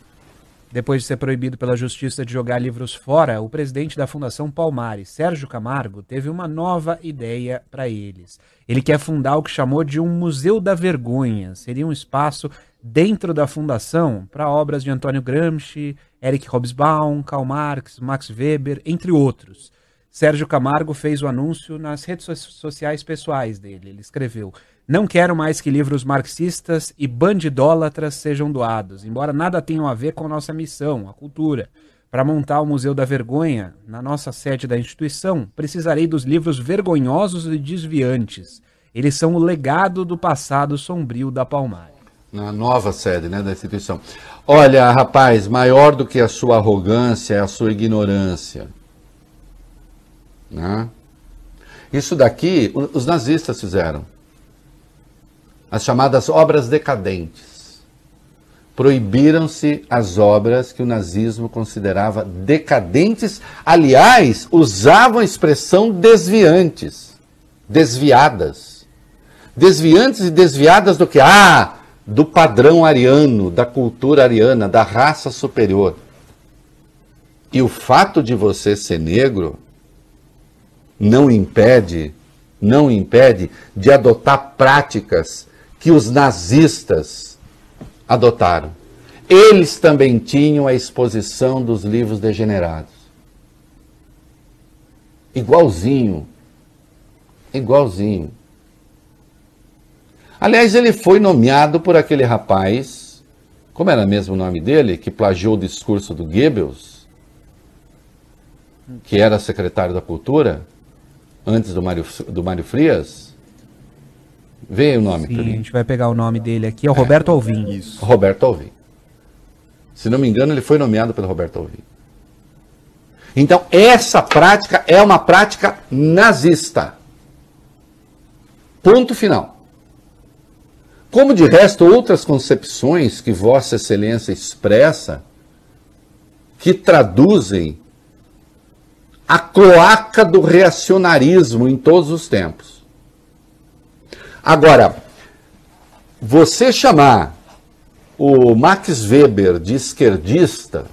Depois de ser proibido pela justiça de jogar livros fora, o presidente da Fundação Palmares, Sérgio Camargo, teve uma nova ideia para eles. Ele quer fundar o que chamou de um Museu da Vergonha. Seria um espaço dentro da fundação para obras de Antônio Gramsci, Eric Hobsbawm, Karl Marx, Max Weber, entre outros. Sérgio Camargo fez o anúncio nas redes sociais pessoais dele. Ele escreveu: não quero mais que livros marxistas e bandidólatras sejam doados, embora nada tenham a ver com a nossa missão, a cultura. Para montar o Museu da Vergonha, na nossa sede da instituição, precisarei dos livros vergonhosos e desviantes. Eles são o legado do passado sombrio da Palmares. Na nova sede né, da instituição. Olha, rapaz, maior do que a sua arrogância é a sua ignorância. Né? Isso daqui, os nazistas fizeram as chamadas obras decadentes. Proibiram-se as obras que o nazismo considerava decadentes, aliás, usavam a expressão desviantes, desviadas. Desviantes e desviadas do que? Ah, do padrão ariano, da cultura ariana, da raça superior. E o fato de você ser negro não impede, não impede de adotar práticas que os nazistas adotaram. Eles também tinham a exposição dos livros degenerados. Igualzinho. Igualzinho. Aliás, ele foi nomeado por aquele rapaz, como era mesmo o nome dele, que plagiou o discurso do Goebbels, que era secretário da Cultura, antes do Mário, do Mário Frias. Vê o nome Sim, a gente vai pegar o nome dele aqui, é o Roberto Alvim. Isso. Roberto Alvim. Se não me engano, ele foi nomeado pelo Roberto Alvim. Então, essa prática é uma prática nazista. Ponto final. Como de resto outras concepções que Vossa Excelência expressa, que traduzem a cloaca do reacionarismo em todos os tempos. Agora, você chamar o Max Weber de esquerdista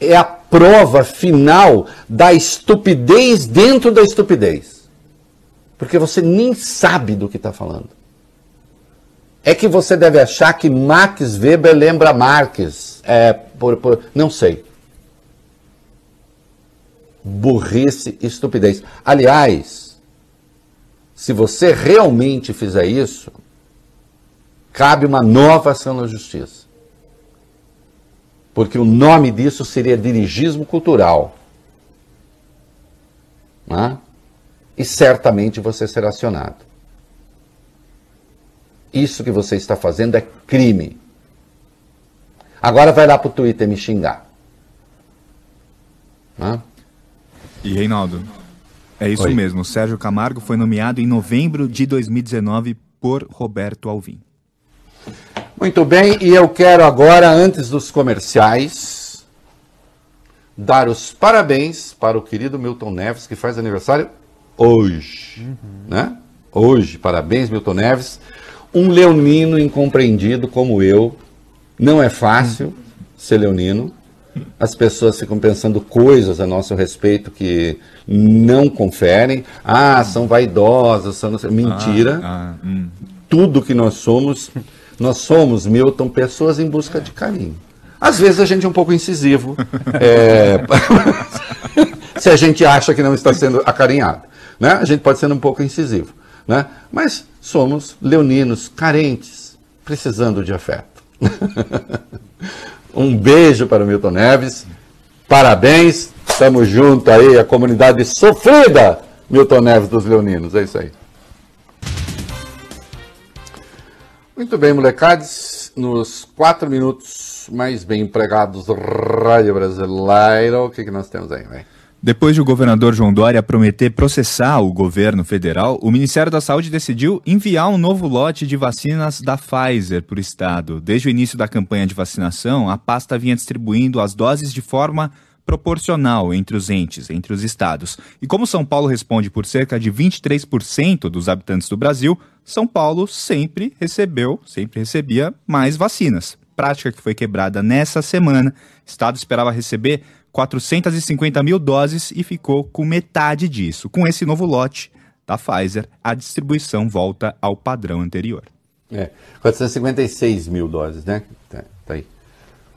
é a prova final da estupidez dentro da estupidez. Porque você nem sabe do que está falando. É que você deve achar que Max Weber lembra Marx. É, por, por, não sei. Burrice, estupidez. Aliás, se você realmente fizer isso, cabe uma nova ação na justiça. Porque o nome disso seria dirigismo cultural. Né? E certamente você será acionado. Isso que você está fazendo é crime. Agora vai lá para o Twitter me xingar. Né? E Reinaldo, é isso Oi. mesmo. Sérgio Camargo foi nomeado em novembro de 2019 por Roberto Alvim. Muito bem, e eu quero agora, antes dos comerciais, dar os parabéns para o querido Milton Neves, que faz aniversário hoje. Uhum. Né? Hoje, parabéns, Milton Neves. Um leonino incompreendido como eu. Não é fácil uhum. ser leonino as pessoas ficam pensando coisas a nosso respeito que não conferem. Ah, são vaidosas, são... mentira. Ah, ah, hum. Tudo que nós somos, nós somos, Milton, pessoas em busca de carinho. Às vezes a gente é um pouco incisivo, é... *laughs* se a gente acha que não está sendo acarinhado. Né? A gente pode ser um pouco incisivo. Né? Mas somos leoninos, carentes, precisando de afeto. *laughs* Um beijo para o Milton Neves. Parabéns. Estamos junto aí, a comunidade sofrida, Milton Neves dos Leoninos. É isso aí. Muito bem, molecades. Nos quatro minutos mais bem empregados do rádio brasileiro. O que, que nós temos aí, velho? Depois de o governador João Dória prometer processar o governo federal, o Ministério da Saúde decidiu enviar um novo lote de vacinas da Pfizer para o estado. Desde o início da campanha de vacinação, a pasta vinha distribuindo as doses de forma proporcional entre os entes, entre os estados. E como São Paulo responde por cerca de 23% dos habitantes do Brasil, São Paulo sempre recebeu, sempre recebia mais vacinas. Prática que foi quebrada nessa semana. O estado esperava receber 450 mil doses e ficou com metade disso. Com esse novo lote da Pfizer, a distribuição volta ao padrão anterior. É, 456 mil doses, né? Tá, tá aí.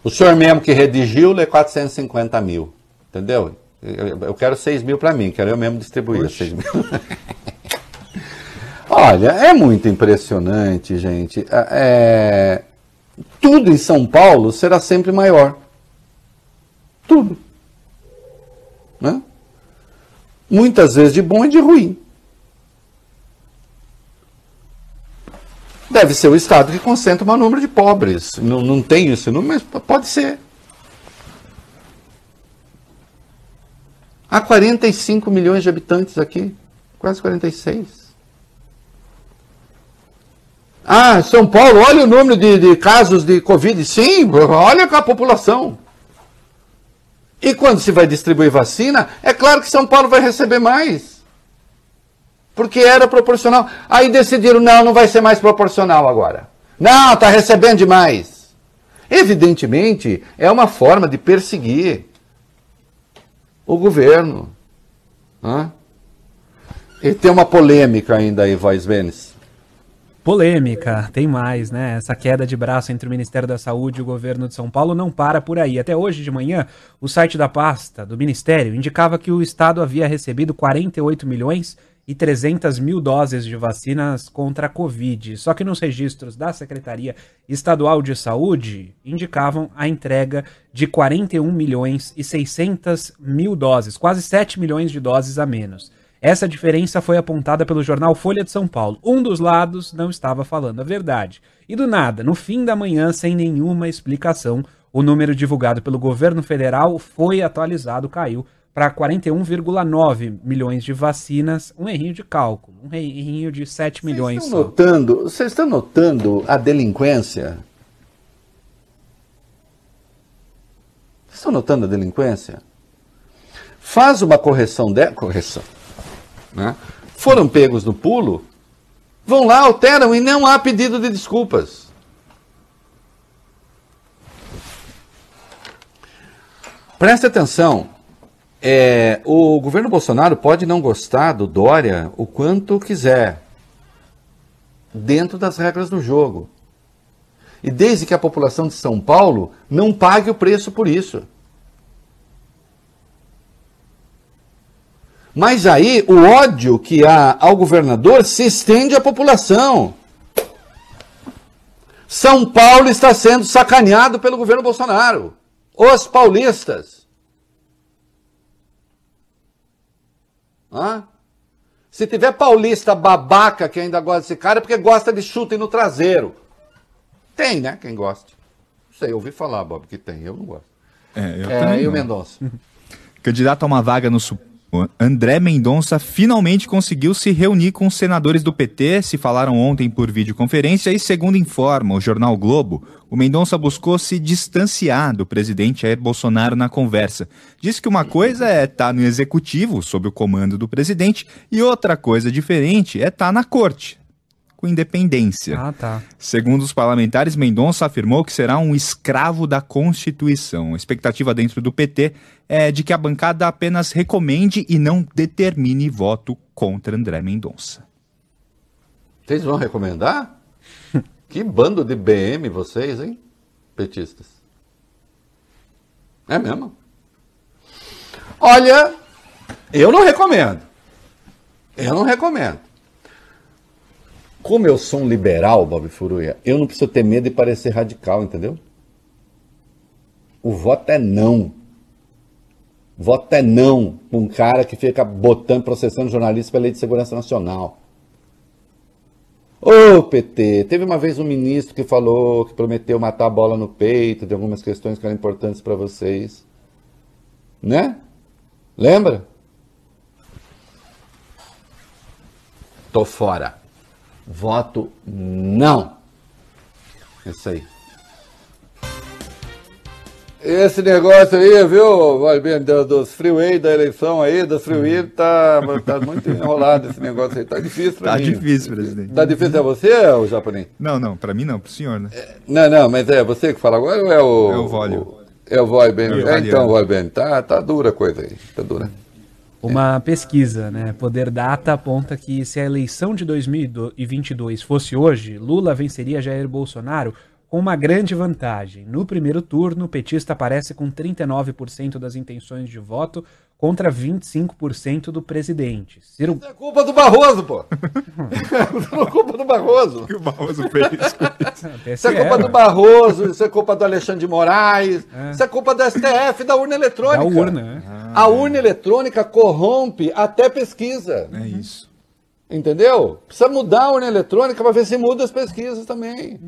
O senhor mesmo que redigiu lê 450 mil. Entendeu? Eu, quero 6 mil para mim, quero eu mesmo distribuir Oxi. 6 mil. *laughs* Olha, é muito impressionante, gente. É, tudo em São Paulo será sempre maior. Tudo. Né? Muitas vezes de bom e de ruim. Deve ser o Estado que concentra o maior número de pobres. Não, não tem isso, não, mas pode ser. Há 45 milhões de habitantes aqui, quase 46. Ah, São Paulo, olha o número de, de casos de Covid. Sim, olha a população. E quando se vai distribuir vacina, é claro que São Paulo vai receber mais porque era proporcional. Aí decidiram, não, não vai ser mais proporcional agora. Não, está recebendo demais. Evidentemente, é uma forma de perseguir o governo. Né? E tem uma polêmica ainda aí, Voz Vênis. Polêmica, tem mais, né? Essa queda de braço entre o Ministério da Saúde e o governo de São Paulo não para por aí. Até hoje de manhã, o site da pasta do Ministério indicava que o Estado havia recebido 48 milhões e 300 mil doses de vacinas contra a Covid. Só que nos registros da Secretaria Estadual de Saúde indicavam a entrega de 41 milhões e 600 mil doses, quase 7 milhões de doses a menos. Essa diferença foi apontada pelo jornal Folha de São Paulo. Um dos lados não estava falando a verdade. E do nada, no fim da manhã, sem nenhuma explicação, o número divulgado pelo governo federal foi atualizado, caiu para 41,9 milhões de vacinas, um errinho de cálculo, um errinho de 7 milhões. Estão notando, vocês estão notando a delinquência? Vocês estão notando a delinquência? Faz uma correção de correção. Né? Foram pegos no pulo, vão lá, alteram e não há pedido de desculpas. Preste atenção. É, o governo Bolsonaro pode não gostar do Dória o quanto quiser, dentro das regras do jogo. E desde que a população de São Paulo não pague o preço por isso. Mas aí o ódio que há ao governador se estende à população. São Paulo está sendo sacaneado pelo governo Bolsonaro. Os paulistas. Hã? Se tiver paulista babaca que ainda gosta desse cara, é porque gosta de chute no traseiro. Tem, né? Quem gosta. Não sei, eu ouvi falar, Bob, que tem. Eu não gosto. É, eu é, e o Mendonça? *laughs* Candidato a uma vaga no Supremo André Mendonça finalmente conseguiu se reunir com os senadores do PT, se falaram ontem por videoconferência e, segundo informa o jornal Globo, o Mendonça buscou se distanciar do presidente Jair Bolsonaro na conversa. Diz que uma coisa é estar tá no executivo, sob o comando do presidente, e outra coisa diferente é estar tá na corte, com independência. Ah, tá. Segundo os parlamentares, Mendonça afirmou que será um escravo da Constituição. A expectativa dentro do PT é de que a bancada apenas recomende e não determine voto contra André Mendonça. Vocês vão recomendar? *laughs* que bando de BM vocês, hein? Petistas. É mesmo? Olha, eu não recomendo. Eu não recomendo. Como eu sou um liberal, Bob Furuia, eu não preciso ter medo de parecer radical, entendeu? O voto é não. Voto é não para um cara que fica botando, processando jornalistas pela lei de segurança nacional. Ô, PT, teve uma vez um ministro que falou que prometeu matar a bola no peito de algumas questões que eram importantes para vocês. Né? Lembra? Tô fora. Voto não. Isso aí. Esse negócio aí, viu, vai bem, do- dos freeway da eleição aí, dos freeway, tá, tá muito enrolado esse negócio aí. Tá difícil pra Tá mim. difícil, presidente. Tá difícil é você, o japonês? Não, não, pra mim não, pro senhor, né? Não, não, mas é você que fala agora ou é o. É o Vólio. É o Vólio Ben. É o É, italiano. então, Vólio. Tá, tá dura a coisa aí. Tá dura. Uma pesquisa, né? Poder Data aponta que se a eleição de 2022 fosse hoje, Lula venceria Jair Bolsonaro com uma grande vantagem. No primeiro turno, o petista aparece com 39% das intenções de voto contra 25% do presidente. Ciro Isso é culpa do Barroso, pô. Isso *laughs* *laughs* é culpa do Barroso. que o Barroso fez? Isso *laughs* é culpa do Barroso, isso é culpa do Alexandre de Moraes, isso é culpa do STF, da urna da eletrônica. urna, né? A urna eletrônica corrompe até pesquisa. É isso. Entendeu? Precisa mudar a urna eletrônica para ver se muda as pesquisas também.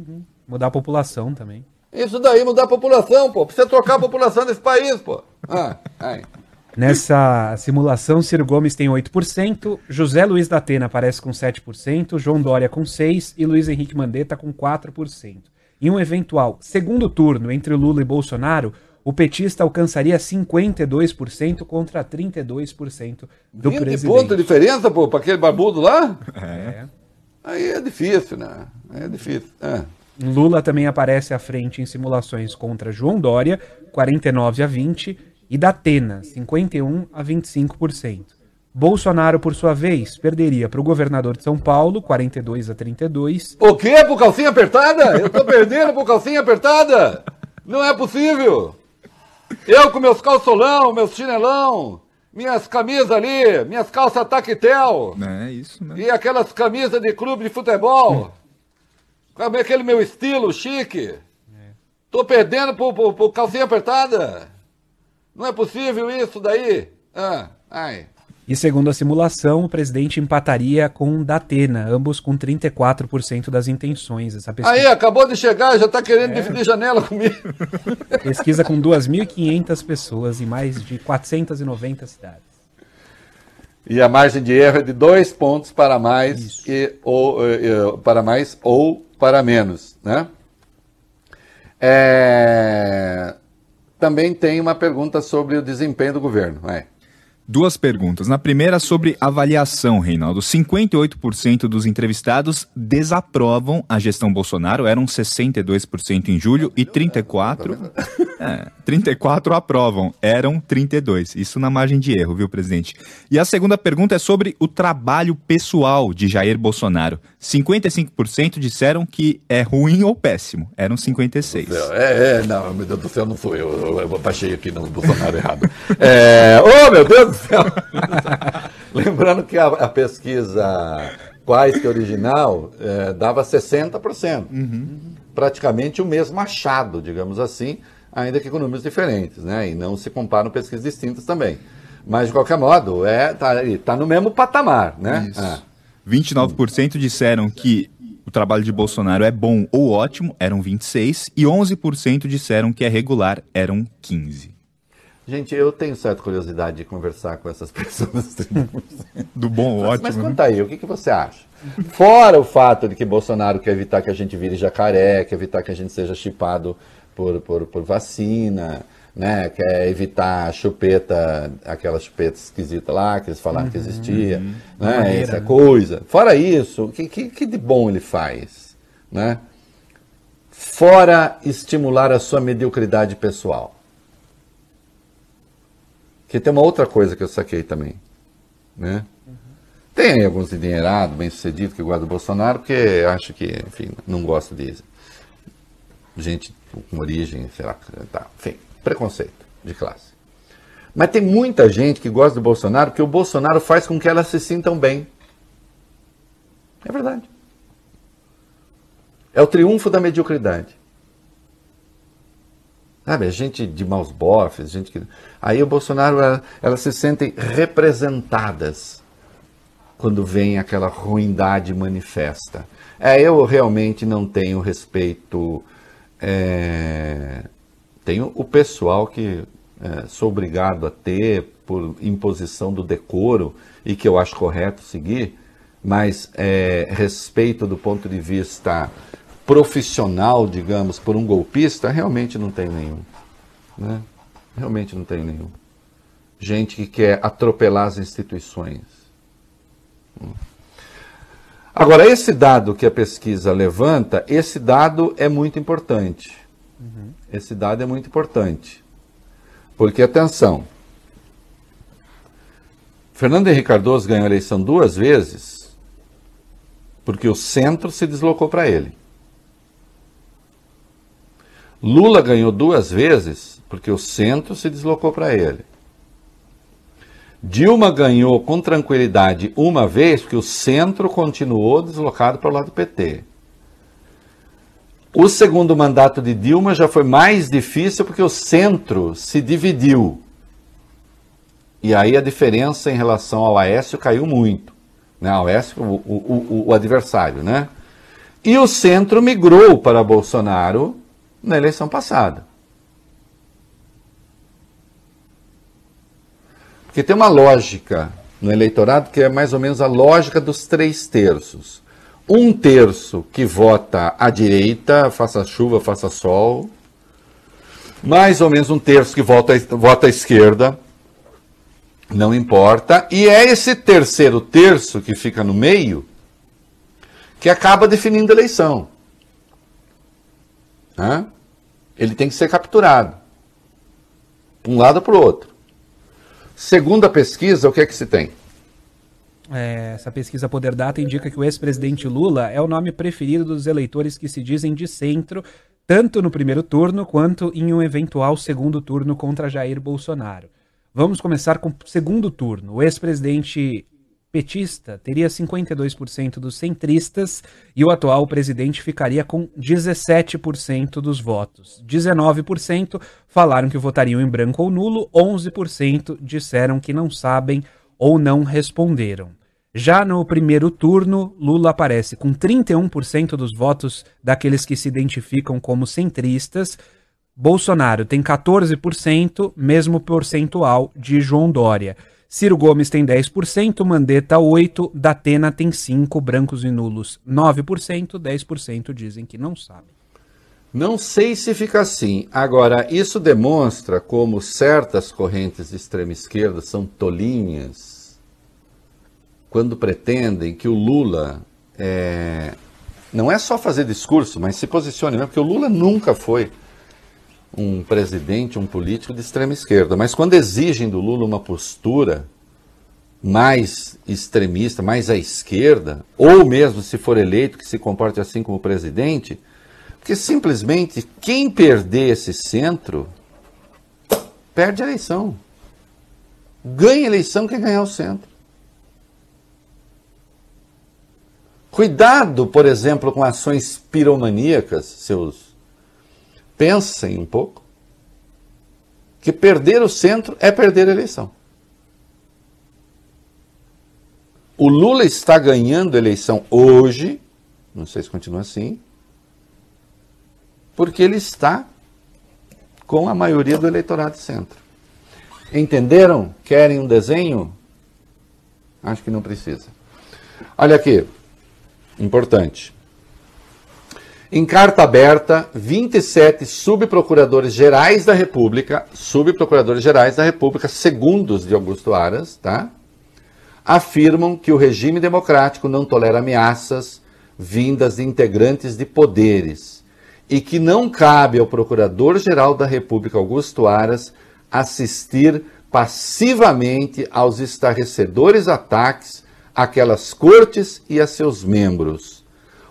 Mudar a população também. Isso daí, mudar a população, pô. Precisa trocar a população desse país, pô. Ah, ai. Nessa simulação, Ciro Gomes tem 8%, José Luiz da Atena aparece com 7%, João Dória com 6% e Luiz Henrique Mandetta com 4%. Em um eventual segundo turno entre Lula e Bolsonaro, o petista alcançaria 52% contra 32% do 20 presidente. pontos de diferença, pô, para aquele barbudo lá? É. Aí é difícil, né? É difícil. É. Lula também aparece à frente em simulações contra João Dória, 49 a 20, e Datena, 51 a 25%. Bolsonaro, por sua vez, perderia para o governador de São Paulo, 42 a 32, O quê? Por calcinha apertada? Eu tô perdendo por calcinha apertada? Não é possível. Eu com meus calçolão, meus chinelão, minhas camisas ali, minhas calças taquetel É isso, né? e aquelas camisas de clube de futebol. Com aquele meu estilo chique. Tô perdendo por, por, por calcinha apertada? Não é possível isso daí? Ah, ai. e segundo a simulação, o presidente empataria com Datena, ambos com 34% das intenções. Essa pesquisa, Aí, acabou de chegar, já tá querendo dividir janela comigo. *laughs* pesquisa com 2.500 pessoas em mais de 490 cidades. E a margem de erro é de dois pontos para mais e ou para mais ou para menos, né? É, Também tem uma pergunta sobre o desempenho do governo. É. Duas perguntas. Na primeira, sobre avaliação, Reinaldo. 58% dos entrevistados desaprovam a gestão Bolsonaro, eram 62% em julho, e 34%, é, 34 aprovam, eram 32%. Isso na margem de erro, viu, presidente? E a segunda pergunta é sobre o trabalho pessoal de Jair Bolsonaro. 55% disseram que é ruim ou péssimo, eram 56%. É, é, não, meu Deus do céu, não sou eu. Eu, eu baixei aqui no Bolsonaro errado. É, oh, meu Deus céu! *laughs* Lembrando que a, a pesquisa quase que original é, dava 60%. Praticamente o mesmo achado, digamos assim, ainda que com números diferentes, né? E não se comparam pesquisas distintas também. Mas, de qualquer modo, é, tá, tá no mesmo patamar, né? Isso. Ah. 29% disseram que o trabalho de Bolsonaro é bom ou ótimo, eram 26, e 11% disseram que é regular, eram 15. Gente, eu tenho certa curiosidade de conversar com essas *laughs* pessoas. Do bom ou Mas ótimo. né? conta aí, o que, que você acha? Fora o fato de que Bolsonaro quer evitar que a gente vire jacaré, quer evitar que a gente seja chipado por, por, por vacina, né? quer evitar chupeta, aquela chupeta esquisita lá que eles falaram que existia, né? maneira, essa né? coisa. Fora isso, o que, que, que de bom ele faz? Né? Fora estimular a sua mediocridade pessoal. Que tem uma outra coisa que eu saquei também. Né? Tem aí alguns endinheirados, bem sucedidos, que guardam o Bolsonaro, porque acho que, enfim, não gosto de gente com origem, sei lá, tá, enfim, preconceito de classe. Mas tem muita gente que gosta do Bolsonaro porque o Bolsonaro faz com que elas se sintam bem. É verdade. É o triunfo da mediocridade. Sabe, a gente de maus bofes, gente que. Aí o Bolsonaro, ela- elas se sentem representadas quando vem aquela ruindade manifesta. É, eu realmente não tenho respeito. É, tenho o pessoal que é, sou obrigado a ter por imposição do decoro e que eu acho correto seguir, mas é, respeito do ponto de vista profissional, digamos, por um golpista, realmente não tenho nenhum. Né? Realmente não tenho nenhum. Gente que quer atropelar as instituições. Agora, esse dado que a pesquisa levanta, esse dado é muito importante. Uhum. Esse dado é muito importante. Porque, atenção, Fernando Henrique Cardoso ganhou a eleição duas vezes porque o centro se deslocou para ele. Lula ganhou duas vezes porque o centro se deslocou para ele. Dilma ganhou com tranquilidade uma vez porque o centro continuou deslocado para o lado do PT. O segundo mandato de Dilma já foi mais difícil porque o centro se dividiu. E aí a diferença em relação ao Aécio caiu muito. Né? Ao Aécio, o, o, o, o adversário, né? E o centro migrou para Bolsonaro na eleição passada. Porque tem uma lógica no eleitorado que é mais ou menos a lógica dos três terços um terço que vota à direita, faça chuva, faça sol, mais ou menos um terço que vota, vota à esquerda, não importa, e é esse terceiro terço que fica no meio que acaba definindo a eleição. Né? Ele tem que ser capturado, um lado para o outro. Segundo a pesquisa, o que é que se tem? É, essa pesquisa Poder Data indica que o ex-presidente Lula é o nome preferido dos eleitores que se dizem de centro, tanto no primeiro turno quanto em um eventual segundo turno contra Jair Bolsonaro. Vamos começar com o segundo turno. O ex-presidente petista teria 52% dos centristas e o atual presidente ficaria com 17% dos votos. 19% falaram que votariam em branco ou nulo, 11% disseram que não sabem ou não responderam. Já no primeiro turno, Lula aparece com 31% dos votos daqueles que se identificam como centristas. Bolsonaro tem 14%, mesmo percentual de João Dória. Ciro Gomes tem 10%, Mandetta 8%, Datena tem 5%, brancos e nulos 9%, 10% dizem que não sabem. Não sei se fica assim. Agora, isso demonstra como certas correntes de extrema esquerda são tolinhas quando pretendem que o Lula é, não é só fazer discurso, mas se posicione mesmo, porque o Lula nunca foi um presidente, um político de extrema esquerda, mas quando exigem do Lula uma postura mais extremista, mais à esquerda, ou mesmo se for eleito que se comporte assim como presidente, porque simplesmente quem perder esse centro perde a eleição. Ganha a eleição quem ganhar o centro. Cuidado, por exemplo, com ações piromaníacas, seus. Pensem um pouco. Que perder o centro é perder a eleição. O Lula está ganhando a eleição hoje, não sei se continua assim, porque ele está com a maioria do eleitorado centro. Entenderam? Querem um desenho? Acho que não precisa. Olha aqui, Importante. Em carta aberta, 27 subprocuradores gerais da República, subprocuradores gerais da República, segundos de Augusto Aras, tá? afirmam que o regime democrático não tolera ameaças vindas de integrantes de poderes e que não cabe ao Procurador-Geral da República, Augusto Aras, assistir passivamente aos estarrecedores ataques aquelas cortes e a seus membros.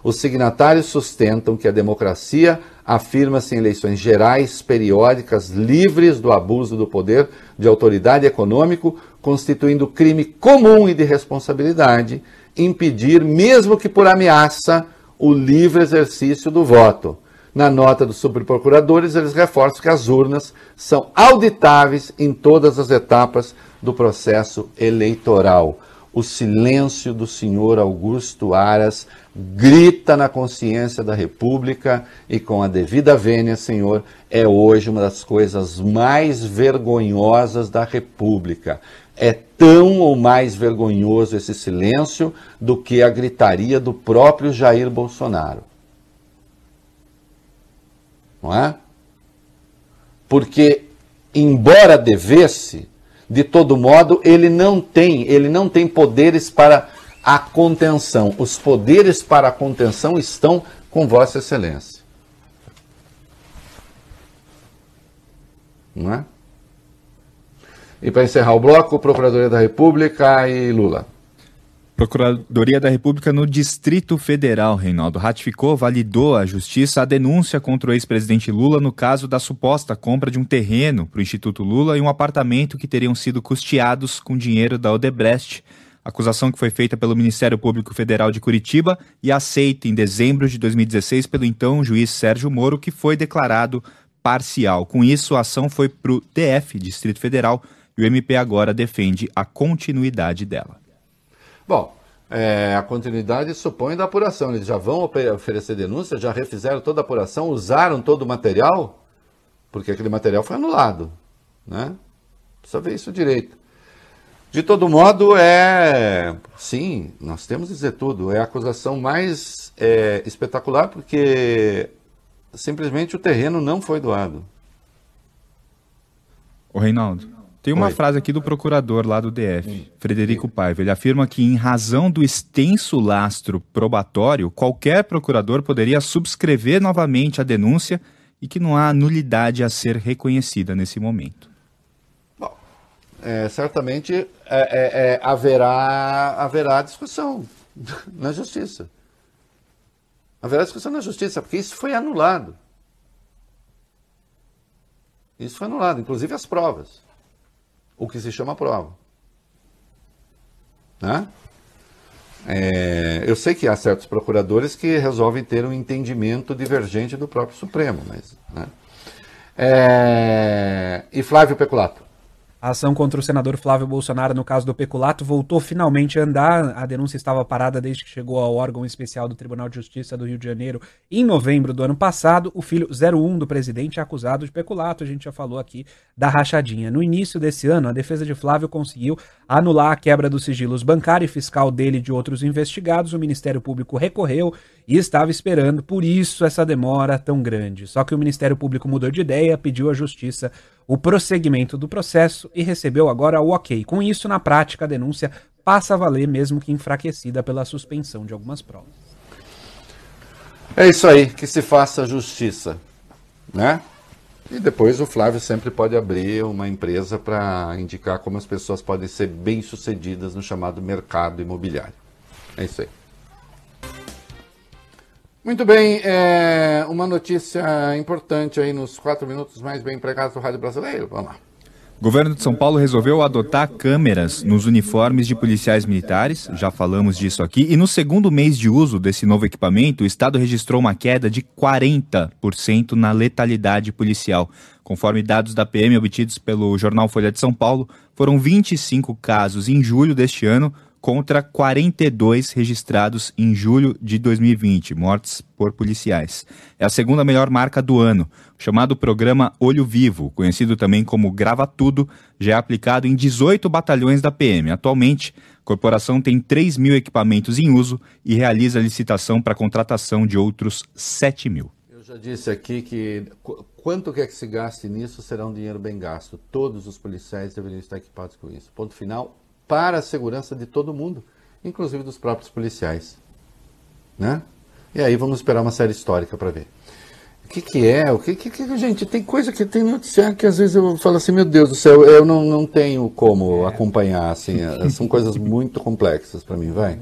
Os signatários sustentam que a democracia afirma-se em eleições gerais, periódicas, livres do abuso do poder de autoridade econômico, constituindo crime comum e de responsabilidade, impedir, mesmo que por ameaça, o livre exercício do voto. Na nota dos subprocuradores, eles reforçam que as urnas são auditáveis em todas as etapas do processo eleitoral. O silêncio do senhor Augusto Aras grita na consciência da República e, com a devida vênia, senhor, é hoje uma das coisas mais vergonhosas da República. É tão ou mais vergonhoso esse silêncio do que a gritaria do próprio Jair Bolsonaro. Não é? Porque, embora devesse, de todo modo, ele não tem, ele não tem poderes para a contenção. Os poderes para a contenção estão com Vossa Excelência. Não é? E para encerrar o bloco, Procuradoria da República e Lula. Procuradoria da República no Distrito Federal, Reinaldo, ratificou, validou a justiça a denúncia contra o ex-presidente Lula no caso da suposta compra de um terreno para o Instituto Lula e um apartamento que teriam sido custeados com dinheiro da Odebrecht. Acusação que foi feita pelo Ministério Público Federal de Curitiba e aceita em dezembro de 2016 pelo então juiz Sérgio Moro, que foi declarado parcial. Com isso, a ação foi para o DF, Distrito Federal, e o MP agora defende a continuidade dela. Bom, é, a continuidade supõe da apuração. Eles já vão oferecer denúncia, já refizeram toda a apuração, usaram todo o material, porque aquele material foi anulado. Né? Precisa ver isso direito. De todo modo, é. Sim, nós temos que dizer tudo. É a acusação mais é, espetacular, porque simplesmente o terreno não foi doado. O Reinaldo. Tem uma Oi. frase aqui do procurador lá do DF, Frederico Paiva. Ele afirma que, em razão do extenso lastro probatório, qualquer procurador poderia subscrever novamente a denúncia e que não há nulidade a ser reconhecida nesse momento. Bom, é, certamente é, é, é haverá, haverá discussão *laughs* na justiça. Haverá discussão na justiça, porque isso foi anulado. Isso foi anulado, inclusive as provas o que se chama prova. Né? É, eu sei que há certos procuradores que resolvem ter um entendimento divergente do próprio Supremo, mas. Né? É, e Flávio Peculato. A ação contra o senador Flávio Bolsonaro no caso do peculato voltou finalmente a andar. A denúncia estava parada desde que chegou ao órgão especial do Tribunal de Justiça do Rio de Janeiro em novembro do ano passado. O filho 01 do presidente é acusado de peculato. A gente já falou aqui da rachadinha. No início desse ano, a defesa de Flávio conseguiu anular a quebra dos sigilos bancário e fiscal dele e de outros investigados. O Ministério Público recorreu e estava esperando, por isso essa demora tão grande. Só que o Ministério Público mudou de ideia, pediu à Justiça o prosseguimento do processo e recebeu agora o ok. Com isso, na prática, a denúncia passa a valer, mesmo que enfraquecida pela suspensão de algumas provas. É isso aí, que se faça justiça, né? E depois o Flávio sempre pode abrir uma empresa para indicar como as pessoas podem ser bem-sucedidas no chamado mercado imobiliário. É isso aí. Muito bem, é uma notícia importante aí nos quatro minutos mais bem empregados do Rádio Brasileiro. Vamos lá. O governo de São Paulo resolveu adotar câmeras nos uniformes de policiais militares, já falamos disso aqui, e no segundo mês de uso desse novo equipamento, o Estado registrou uma queda de 40% na letalidade policial. Conforme dados da PM obtidos pelo jornal Folha de São Paulo, foram 25 casos em julho deste ano, contra 42 registrados em julho de 2020, mortes por policiais. É a segunda melhor marca do ano. O chamado programa Olho Vivo, conhecido também como Grava Tudo, já é aplicado em 18 batalhões da PM. Atualmente, a corporação tem 3 mil equipamentos em uso e realiza licitação para contratação de outros 7 mil. Eu já disse aqui que quanto quer que se gaste nisso será um dinheiro bem gasto. Todos os policiais deveriam estar equipados com isso. Ponto final, para a segurança de todo mundo, inclusive dos próprios policiais. Né? E aí vamos esperar uma série histórica para ver. O que, que é? O que, que, que, gente, tem coisa que tem noticiário que às vezes eu falo assim, meu Deus do céu, eu não, não tenho como acompanhar, assim, é, são coisas muito complexas para mim, vai.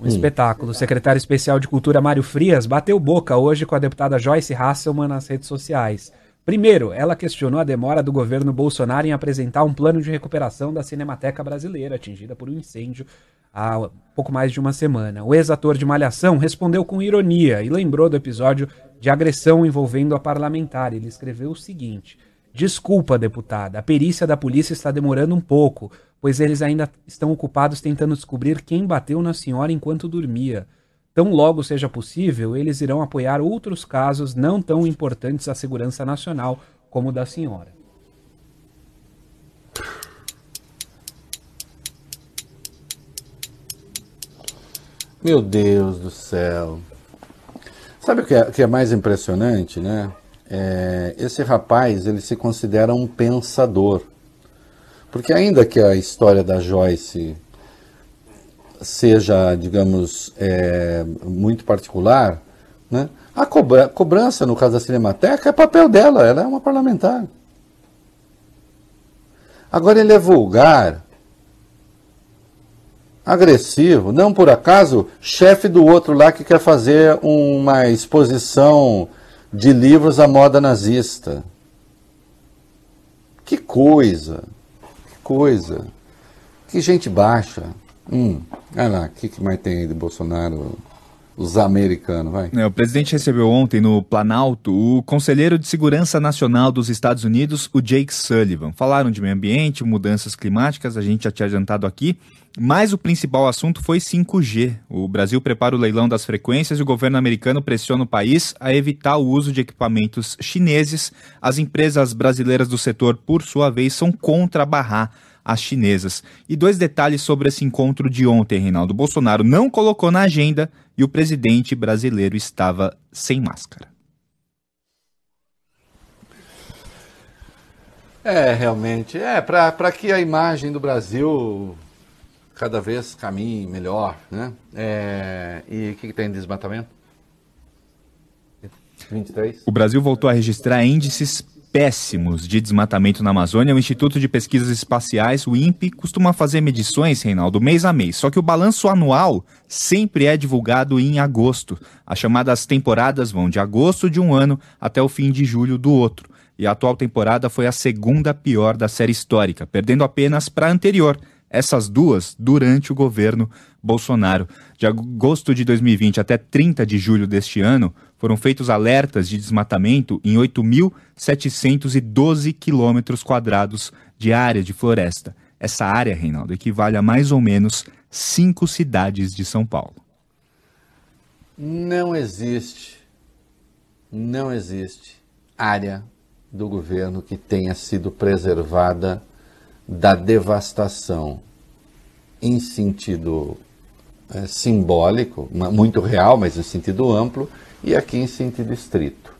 Um hum. espetáculo. O secretário especial de Cultura Mário Frias bateu boca hoje com a deputada Joyce Hasselman nas redes sociais. Primeiro, ela questionou a demora do governo Bolsonaro em apresentar um plano de recuperação da Cinemateca Brasileira, atingida por um incêndio há pouco mais de uma semana. O ex-ator de Malhação respondeu com ironia e lembrou do episódio de agressão envolvendo a parlamentar. Ele escreveu o seguinte: Desculpa, deputada, a perícia da polícia está demorando um pouco, pois eles ainda estão ocupados tentando descobrir quem bateu na senhora enquanto dormia. Tão logo seja possível, eles irão apoiar outros casos não tão importantes à segurança nacional como o da senhora. Meu Deus do céu. Sabe o que é, que é mais impressionante, né? É, esse rapaz, ele se considera um pensador. Porque ainda que a história da Joyce seja, digamos, é, muito particular, né? a cobra cobrança, no caso da Cinemateca, é papel dela, ela é uma parlamentar. Agora ele é vulgar, agressivo, não por acaso, chefe do outro lá que quer fazer uma exposição de livros à moda nazista. Que coisa, que coisa, que gente baixa. Hum, olha lá, o que, que mais tem aí de Bolsonaro? Os americanos, vai. É, o presidente recebeu ontem no Planalto o conselheiro de Segurança Nacional dos Estados Unidos, o Jake Sullivan. Falaram de meio ambiente, mudanças climáticas, a gente já tinha adiantado aqui. Mas o principal assunto foi 5G. O Brasil prepara o leilão das frequências e o governo americano pressiona o país a evitar o uso de equipamentos chineses. As empresas brasileiras do setor, por sua vez, são contra barrar as chinesas. E dois detalhes sobre esse encontro de ontem, Reinaldo. Bolsonaro não colocou na agenda e o presidente brasileiro estava sem máscara. É, realmente. É, para que a imagem do Brasil cada vez caminhe melhor, né? É, e o que, que tem de desmatamento? 23? O Brasil voltou a registrar índices péssimos de desmatamento na Amazônia. O Instituto de Pesquisas Espaciais, o INPE, costuma fazer medições, Reinaldo, mês a mês. Só que o balanço anual sempre é divulgado em agosto. As chamadas temporadas vão de agosto de um ano até o fim de julho do outro. E a atual temporada foi a segunda pior da série histórica, perdendo apenas para a anterior, essas duas durante o governo Bolsonaro. De agosto de 2020 até 30 de julho deste ano, foram feitos alertas de desmatamento em 8.712 quilômetros quadrados de área de floresta. Essa área, Reinaldo, equivale a mais ou menos cinco cidades de São Paulo. Não existe, não existe área do governo que tenha sido preservada da devastação em sentido é, simbólico, muito real, mas em sentido amplo, e aqui em sentido estrito.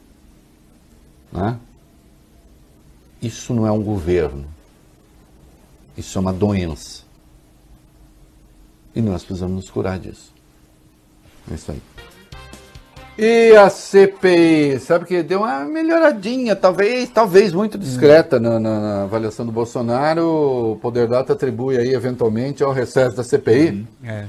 Né? Isso não é um governo, isso é uma doença. E nós precisamos nos curar disso. É isso aí. E a CPI, sabe que deu uma melhoradinha, talvez, talvez muito discreta na, na, na avaliação do Bolsonaro. O Poder Data atribui aí eventualmente ao recesso da CPI. Uhum. É.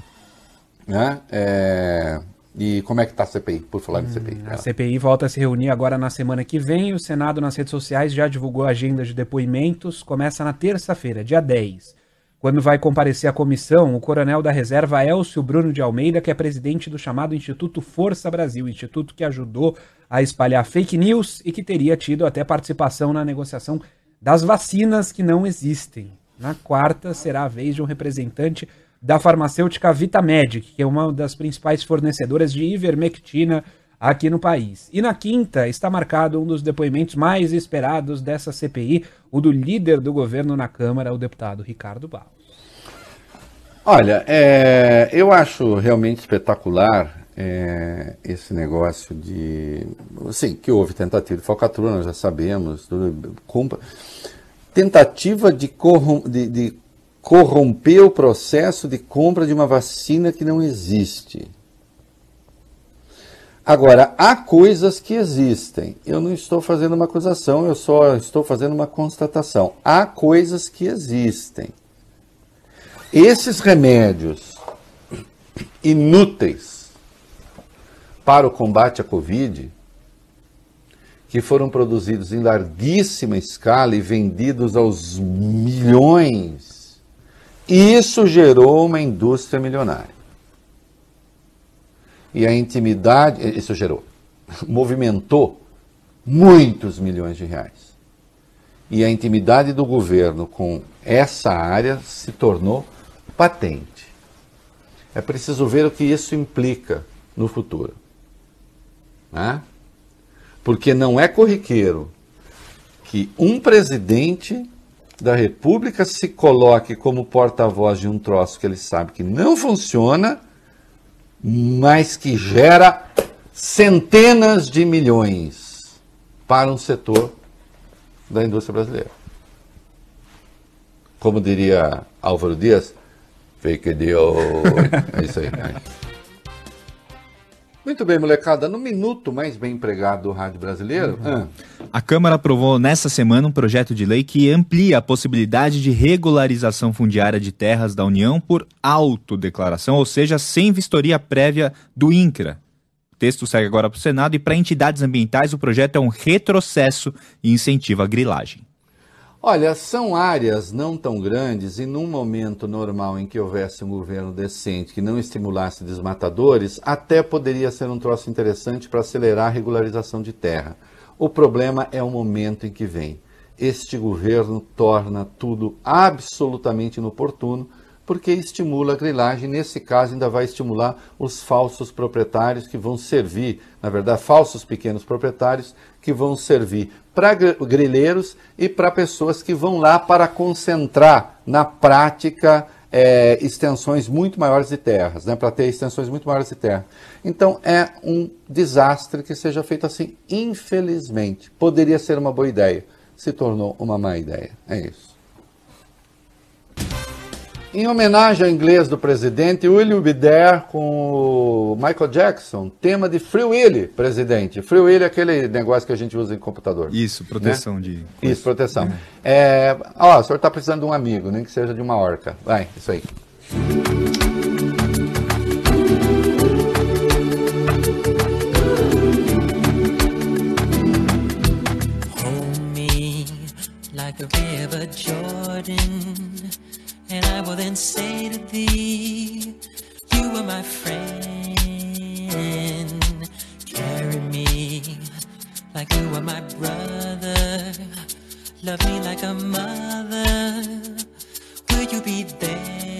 Né? É... E como é que está a CPI, por falar de CPI? Hum, a CPI volta a se reunir agora na semana que vem. O Senado nas redes sociais já divulgou a agenda de depoimentos. Começa na terça-feira, dia 10. Quando vai comparecer à comissão, o coronel da reserva Elcio Bruno de Almeida, que é presidente do chamado Instituto Força Brasil, instituto que ajudou a espalhar fake news e que teria tido até participação na negociação das vacinas que não existem. Na quarta, será a vez de um representante da farmacêutica Vitamedic, que é uma das principais fornecedoras de ivermectina aqui no país. E na quinta está marcado um dos depoimentos mais esperados dessa CPI, o do líder do governo na Câmara, o deputado Ricardo Barros. Olha, é, eu acho realmente espetacular é, esse negócio de. Sim, que houve tentativa de falcatrua, nós já sabemos. Do, compra, tentativa de, corrom, de, de corromper o processo de compra de uma vacina que não existe. Agora, há coisas que existem. Eu não estou fazendo uma acusação, eu só estou fazendo uma constatação. Há coisas que existem. Esses remédios inúteis para o combate à Covid, que foram produzidos em larguíssima escala e vendidos aos milhões, isso gerou uma indústria milionária e a intimidade, isso gerou, *laughs* movimentou muitos milhões de reais. E a intimidade do governo com essa área se tornou patente. É preciso ver o que isso implica no futuro. Né? Porque não é corriqueiro que um presidente da República se coloque como porta-voz de um troço que ele sabe que não funciona, mas que gera centenas de milhões para um setor da indústria brasileira. Como diria Álvaro Dias, fake deal. É isso aí. Né? Muito bem, molecada. No minuto mais bem empregado do rádio brasileiro. Uhum. A Câmara aprovou nesta semana um projeto de lei que amplia a possibilidade de regularização fundiária de terras da União por autodeclaração, ou seja, sem vistoria prévia do INCRA. O texto segue agora para o Senado e para entidades ambientais o projeto é um retrocesso e incentiva a grilagem. Olha, são áreas não tão grandes e num momento normal em que houvesse um governo decente que não estimulasse desmatadores, até poderia ser um troço interessante para acelerar a regularização de terra. O problema é o momento em que vem. Este governo torna tudo absolutamente inoportuno porque estimula a grilagem. Nesse caso, ainda vai estimular os falsos proprietários que vão servir, na verdade, falsos pequenos proprietários que vão servir para grileiros e para pessoas que vão lá para concentrar na prática é, extensões muito maiores de terras, né, para ter extensões muito maiores de terra. Então é um desastre que seja feito assim, infelizmente. Poderia ser uma boa ideia, se tornou uma má ideia. É isso. Em homenagem ao inglês do presidente, Will You Be There com o Michael Jackson, tema de Free Willy, presidente. Free Willy é aquele negócio que a gente usa em computador. Isso, proteção né? de. Isso, proteção. É. É, ó, o senhor está precisando de um amigo, nem que seja de uma orca. Vai, isso aí. Hold me like a river Jordan. And I will then say to thee, You are my friend. Carry me like you are my brother. Love me like a mother. Will you be there?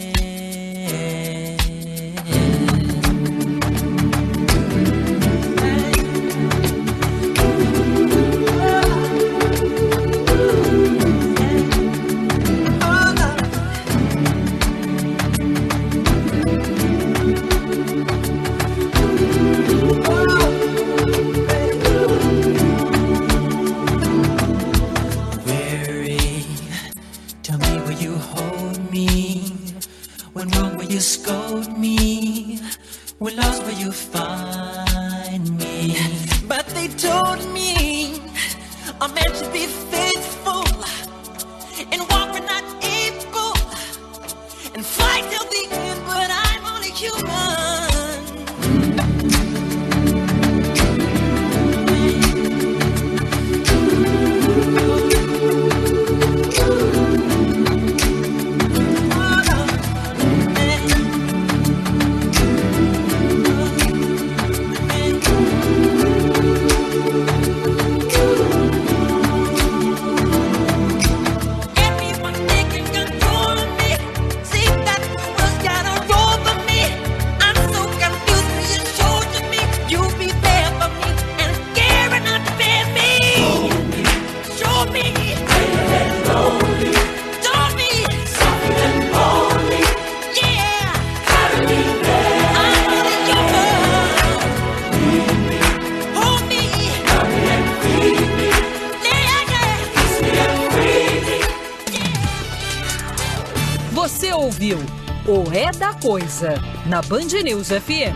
Coisa na Band News FM.